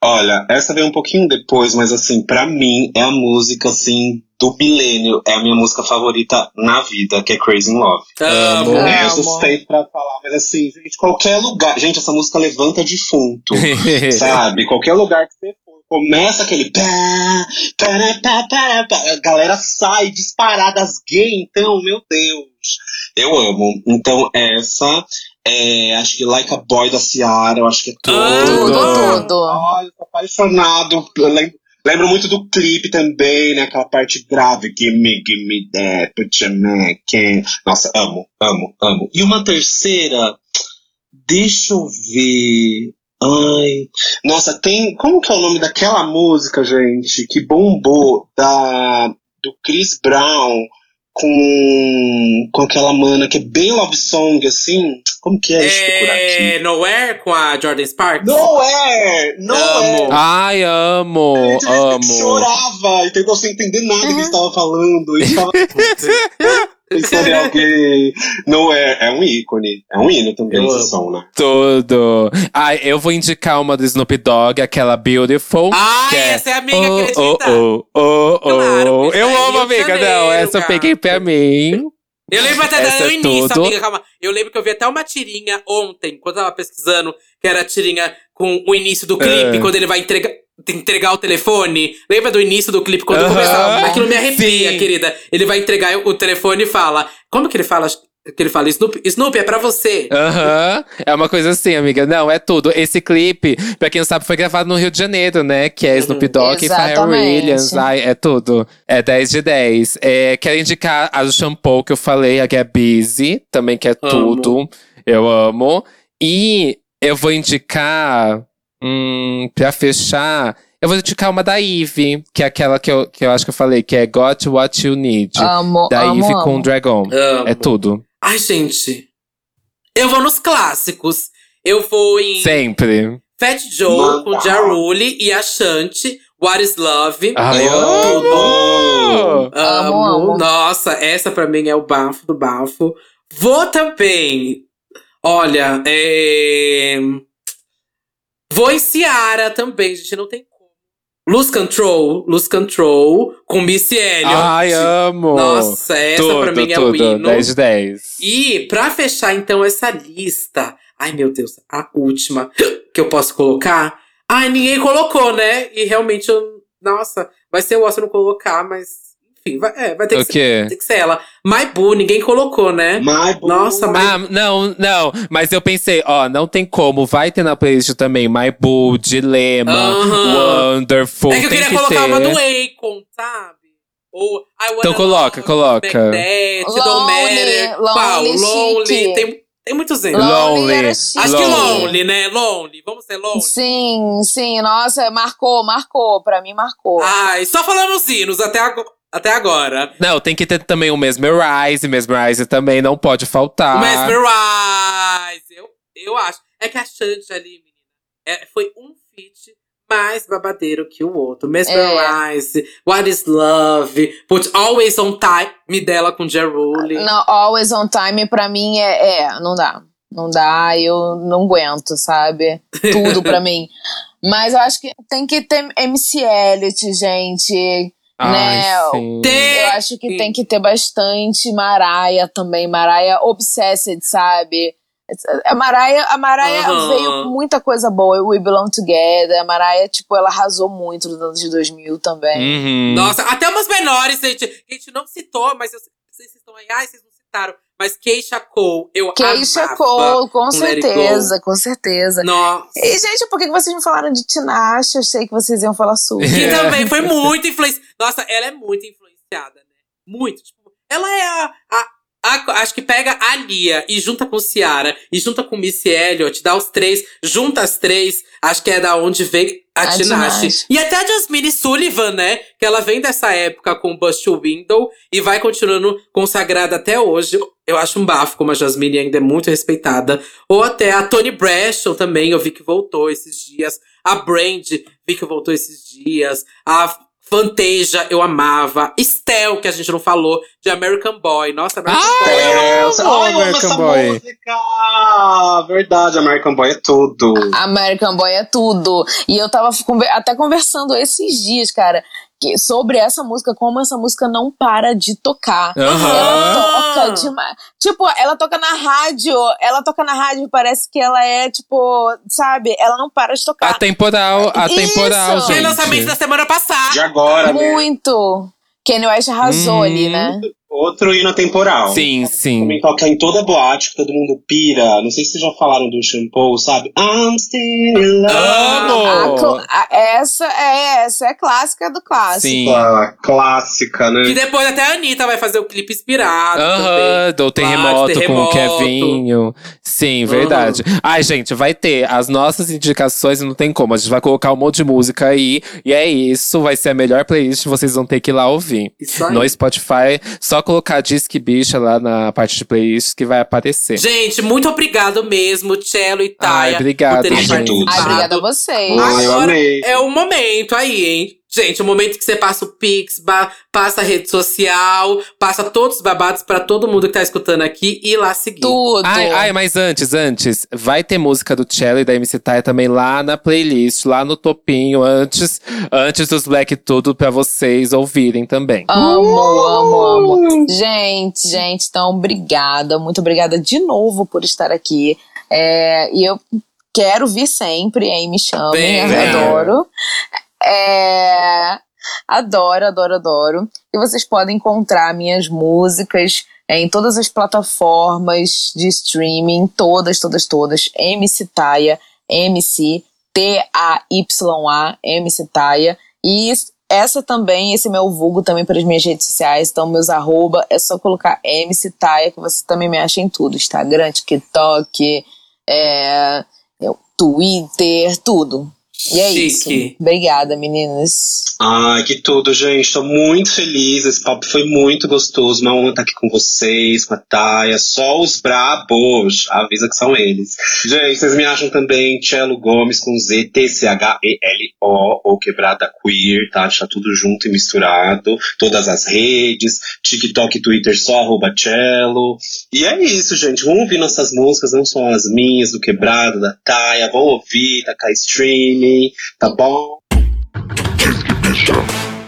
Olha, essa veio um pouquinho depois, mas assim, pra mim é a música assim do milênio, é a minha música favorita na vida, que é Crazy in Love. Amo. É, eu suspeito pra falar, mas assim, gente, qualquer lugar, gente, essa música levanta defunto, sabe? Qualquer lugar que você for, começa aquele a galera sai disparada as gay, então, meu Deus. Eu amo. Então, essa, é, acho que Like a Boy da Ciara, eu acho que é tudo. Tudo, tudo. Ai, eu tô apaixonado. Lembro muito do clipe também, né? Aquela parte grave. Gimme, gimme that, put your neck in. Nossa, amo, amo, amo. E uma terceira, deixa eu ver. Ai. Nossa, tem. Como que é o nome daquela música, gente? Que bombou da, do Chris Brown com, com aquela mana que é bem love song, assim. Como que é? É Nowhere com a Jordan Sparks? Não é! Não é! Amo. Ai, amo, eu amo. chorava, entendeu? Sem entender nada que ele estava falando. Ele estava pensando em alguém. Não é, é um ícone. É um hino também Eu esse amo. som, né? Tudo. Ai, eu vou indicar uma do Snoop Dogg, aquela Beautiful. Ah, que é essa é a amiga, oh, acredita? Oh, oh, oh, Claro, oh. isso Eu amo, amiga. Não, Janeiro, essa eu peguei pra mim. Eu lembro até Essa do é início, tudo. amiga, calma. Eu lembro que eu vi até uma tirinha ontem, quando eu tava pesquisando, que era a tirinha com o início do clipe, É. quando ele vai entregar. Entregar o telefone. Lembra do início do clipe? Quando Aham, começava. Aquilo me arrepia, sim. querida. Ele vai entregar o telefone e fala. Como que ele fala? Que ele fala, Snoopy, Snoopy é pra você. Aham. É uma coisa assim, amiga. Não, é tudo. Esse clipe, pra quem não sabe, foi gravado no Rio de Janeiro, né? Que é Snoop Dogg e Pharrell. Williams. Ai, é tudo. É 10 de 10. É, quero indicar a do shampoo que eu falei, a que é Busy, também que é Amo. tudo. Eu amo. E eu vou indicar. Hum, pra fechar. Eu vou indicar uma da Eve, que é aquela que eu, que eu acho que eu falei, que é Got What You Need. Amo, da amo, Eve amo. com Dragon. Amo. É tudo. Ai, gente. Eu vou nos clássicos. Eu vou em Sempre. Fat Joe Manda. com Ja Rule e a Shanti, What is Love. Ai, Eu amo! Amo. Amo, amo. Nossa, essa pra mim é o bafo do bafo. Vou também. Olha, é. Vou em Ciara também, gente, não tem como. Lose Control, Lose Control, com Missy Elliott. Ai, amo! Nossa, essa tudo, pra mim é o hino. 10 de 10. E pra fechar então essa lista, ai meu Deus, a última que eu posso colocar. Ai, ninguém colocou, né? E realmente eu, nossa, vai ser o Oscar não colocar, mas enfim, vai, é, vai ter que, ser, tem que ser ela. My Boo, ninguém colocou, né? My Boo. Nossa, mas- Ah, não, não. Mas eu pensei, ó, não tem como. Vai ter na playlist também My Boo, Dilema, Aham. Wonderful. É que eu tem queria que colocar ter. uma do Akon, sabe? Ou Então coloca, coloca. Don't Lonely, Matter. Lonely, Qual? Lonely. Tem, tem muitos erros. Lonely Lonely. Acho que Lonely. Lonely, né? Lonely. Vamos ser Lonely. Sim, sim, nossa, marcou, marcou, pra mim marcou. Ai, só falamos hinos até, ago- até agora. Não, tem que ter também o Mesmerize. Mesmerize também não pode faltar. O Mesmerize. Eu, eu acho. É que a Shanti ali, menina, é, foi um feat mais babadeiro que o outro. Mesmerize, What is Love, Put Always on Time dela com Jeruli. Não, Always on Time pra mim é, é, não dá. Não dá, eu não aguento, sabe? Tudo pra mim. Mas eu acho que tem que ter MC Elliot, gente. Ai, né. Tem- Eu acho que tem que ter bastante Maraia também. Maraia Obsessed, sabe? A Maraia, a Maraia Aham. veio com muita coisa boa. We Belong Together. A Maraia, tipo, ela arrasou muito nos anos de 2000 também. Uhum. Nossa, até umas menores, gente, a gente não citou, mas eu vocês estão aí. Ai, vocês não citaram. Mas Keisha Cole, eu Keisha amava. Cole, com certeza, com certeza. Nossa. E, gente, por que vocês não falaram de Tinashe? Eu sei que vocês iam falar super. Que também foi muito influenciada. Nossa, ela é muito influenciada, né? Muito. Tipo, ela é a, a- a- Acho que pega a Lia e junta com Ciara e junta com Missy Elliott, dá os três, junta as três, acho que é da onde vem a, A Tinashe. Tinashe. E até a Jasmine Sullivan, né? Que ela vem dessa época com Bust Window e vai continuando consagrada até hoje. Eu acho um bafo, como a Jasmine ainda é muito respeitada. Ou até a Toni Braxton também, eu vi que voltou esses dias. A Brand, vi que voltou esses dias. A Fantasia, eu amava. Estel, que a gente não falou, de American Boy. Nossa, American Ah, Boy. Amo Ai, eu amo American essa Boy. música! Verdade, American Boy é tudo. American Boy é tudo. E eu tava até conversando esses dias, cara, sobre essa música, como essa música não para de tocar. Aham. Ela toca demais. Tipo, ela toca na rádio. Ela toca na rádio, parece que ela é, tipo, sabe? Ela não para de tocar. Atemporal, atemporal, Isso. Foi gente. lançamento da semana passada. De agora, né? Muito. Kanye West arrasou Uhum. ali, né? Outro hino temporal. Sim, sim. Também toca em toda boate, que todo mundo pira. Não sei se vocês já falaram do shampoo, sabe? I'm still in love. Amo! A a- essa é essa é clássica do clássico. Sim. Ah, clássica, né? Que depois até a Anitta vai fazer o clipe inspirado Aham, também. do terremoto, de com o terremoto. Kevinho. Sim, verdade. Ai, gente, vai ter as nossas indicações, não tem como. A gente vai colocar um monte de música aí. E é isso, vai ser a melhor playlist, vocês vão ter que ir lá ouvir. Isso aí. No Spotify, só colocar Disque Bicha lá na parte de playlist que vai aparecer. Gente, muito obrigado mesmo, Cello e Taia. Ai, obrigado, por terem gente. participado. Ai, obrigada a vocês. Ai, eu amei. é o momento aí, hein? Gente, o momento que você passa o Pix, passa a rede social, passa todos os babados pra todo mundo que tá escutando aqui e ir lá seguir. Tudo. Ai, ai, mas antes, antes, vai ter música do Cello e da MC Taia também lá na playlist, lá no topinho, antes, antes dos Black Tudo, pra vocês ouvirem também. Amo, amo, amo. Gente, gente, então obrigada. Muito obrigada de novo por estar aqui. É, e eu quero vir sempre, aí me chamem, eu adoro. É, adoro, adoro, adoro. E vocês podem encontrar minhas músicas é, em todas as plataformas de streaming, todas, todas, todas. MC Taia, MC T-A-Y-A, MC Taia. E essa também, esse meu vulgo também para as minhas redes sociais. Então, meus arroba, é só colocar MC Taia, que você também me acha em tudo. Instagram, TikTok, é, Twitter, tudo. E é Chique. isso. Obrigada, meninas. Ai, que tudo, gente. Tô muito feliz. Esse papo foi muito gostoso. Uma honra estar aqui com vocês, com a Taia. Só os brabos. Avisa que são eles. Gente, vocês me acham também Cello Gomes com Z, T-C-H-E-L-O, ou Quebrada Queer, tá? Deixa tudo junto e misturado. Todas as redes. TikTok e Twitter só arroba Cello. E é isso, gente. Vamos ouvir nossas músicas, não só as minhas, do Quebrado, da Taia. Vão ouvir, tá cá streaming, tá bom?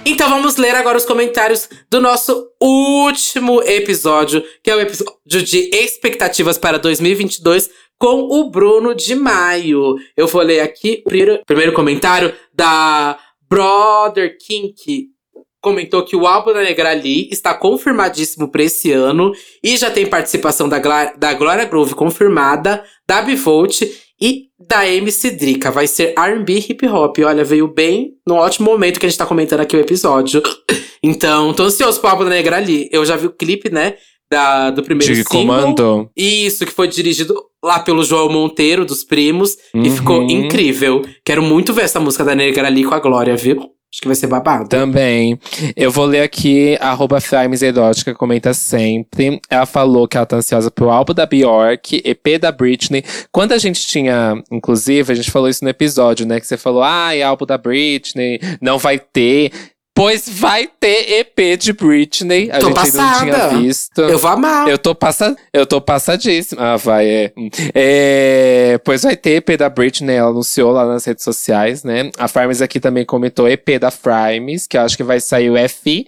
Então vamos ler agora os comentários do nosso último episódio, que é o episódio de expectativas para 2022 com o Bruno de Maio. Eu vou ler aqui o primeiro, primeiro comentário da Brother Kink. comentou que o álbum da Negrali está confirmadíssimo para esse ano e já tem participação da, Gla da Glória Groove confirmada, da Bivolt e da MC Drica. Vai ser R&B hip hop. Olha, veio bem no ótimo momento que a gente tá comentando aqui o episódio. Então, tô ansioso pro álbum da Negrali. Eu já vi o clipe, né? Da, do primeiro De single. comando. Isso, que foi dirigido lá pelo João Monteiro, dos Primos. E Uhum. ficou incrível. Quero muito ver essa música da Negrali com a Glória, viu? Acho que vai ser babado. Também. Eu vou ler aqui, arroba Frames Erótica, comenta sempre. Ela falou que ela tá ansiosa pro álbum da Bjork, EP da Britney. Quando a gente tinha, inclusive, a gente falou isso no episódio, né? Que você falou, ai, álbum da Britney, não vai ter. Pois vai ter EP de Britney. A Tô gente ainda não tinha passada. visto. Eu vou amar. Eu tô, passa... eu tô passadíssima. Ah, vai, é. é. Pois vai ter EP da Britney, ela anunciou lá nas redes sociais, né? A Frames aqui também comentou EP da Frames, que eu acho que vai sair o F.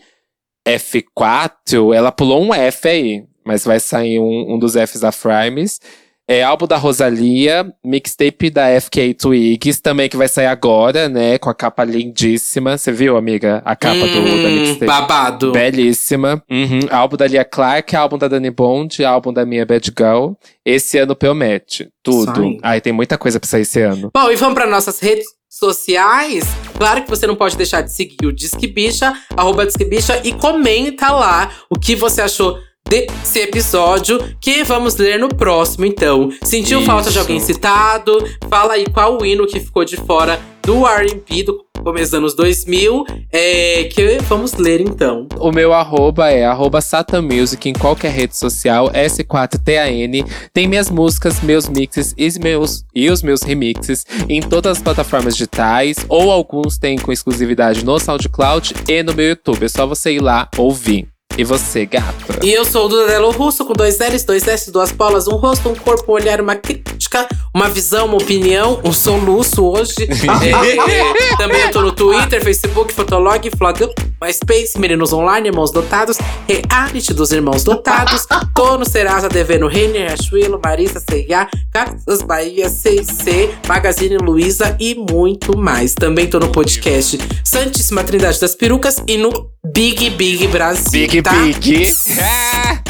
F4. Ela pulou um F aí, mas vai sair um, um dos Fs da Frames. É álbum da Rosalia, mixtape da FK Twigs, também que vai sair agora, né? Com a capa lindíssima. Você viu, amiga? A capa do, da Hum, mixtape. babado. Belíssima. Uhum. Álbum da Lia Clark, álbum da Dani Bond, álbum da minha Bad Girl. Esse ano promete. Tudo. Sai. Ai, tem muita coisa pra sair esse ano. Bom, e vamos para nossas redes sociais. Claro que você não pode deixar de seguir o Disque Bicha, arroba Disque Bicha, e comenta lá o que você achou desse episódio, que vamos ler no próximo, então. Sentiu Isso. falta de alguém citado? Fala aí qual o hino que ficou de fora do R&B do começo dos anos 2000, é, que vamos ler, então. O meu arroba é arroba Music em qualquer rede social, S4TAN. Tem minhas músicas, meus mixes e, meus, e os meus remixes em todas as plataformas digitais, ou alguns têm com exclusividade no SoundCloud e no meu YouTube. É só você ir lá ouvir. E você, gata? E eu sou o Duda Delo Russo, com dois L's, dois S, duas polas, um rosto, um corpo, um olhar, uma crítica, uma visão, uma opinião, um soluço hoje. É, também eu tô no Twitter, Facebook, Fotolog, Flog, MySpace, Meninos Online, Irmãos Dotados, Reality dos Irmãos Dotados. Tô no Serasa devendo Renner, Riachuelo, Marisa, C&A, Casas Bahia, CC, Magazine Luiza e muito mais. Também tô no podcast Santíssima Trindade das Perucas e no Big Big Brasil. Big tá? Big.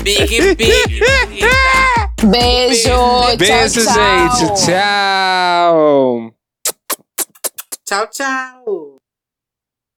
Big, big. Beijo, Beijo, tchau, tchau. gente. Tchau. tchau, tchau.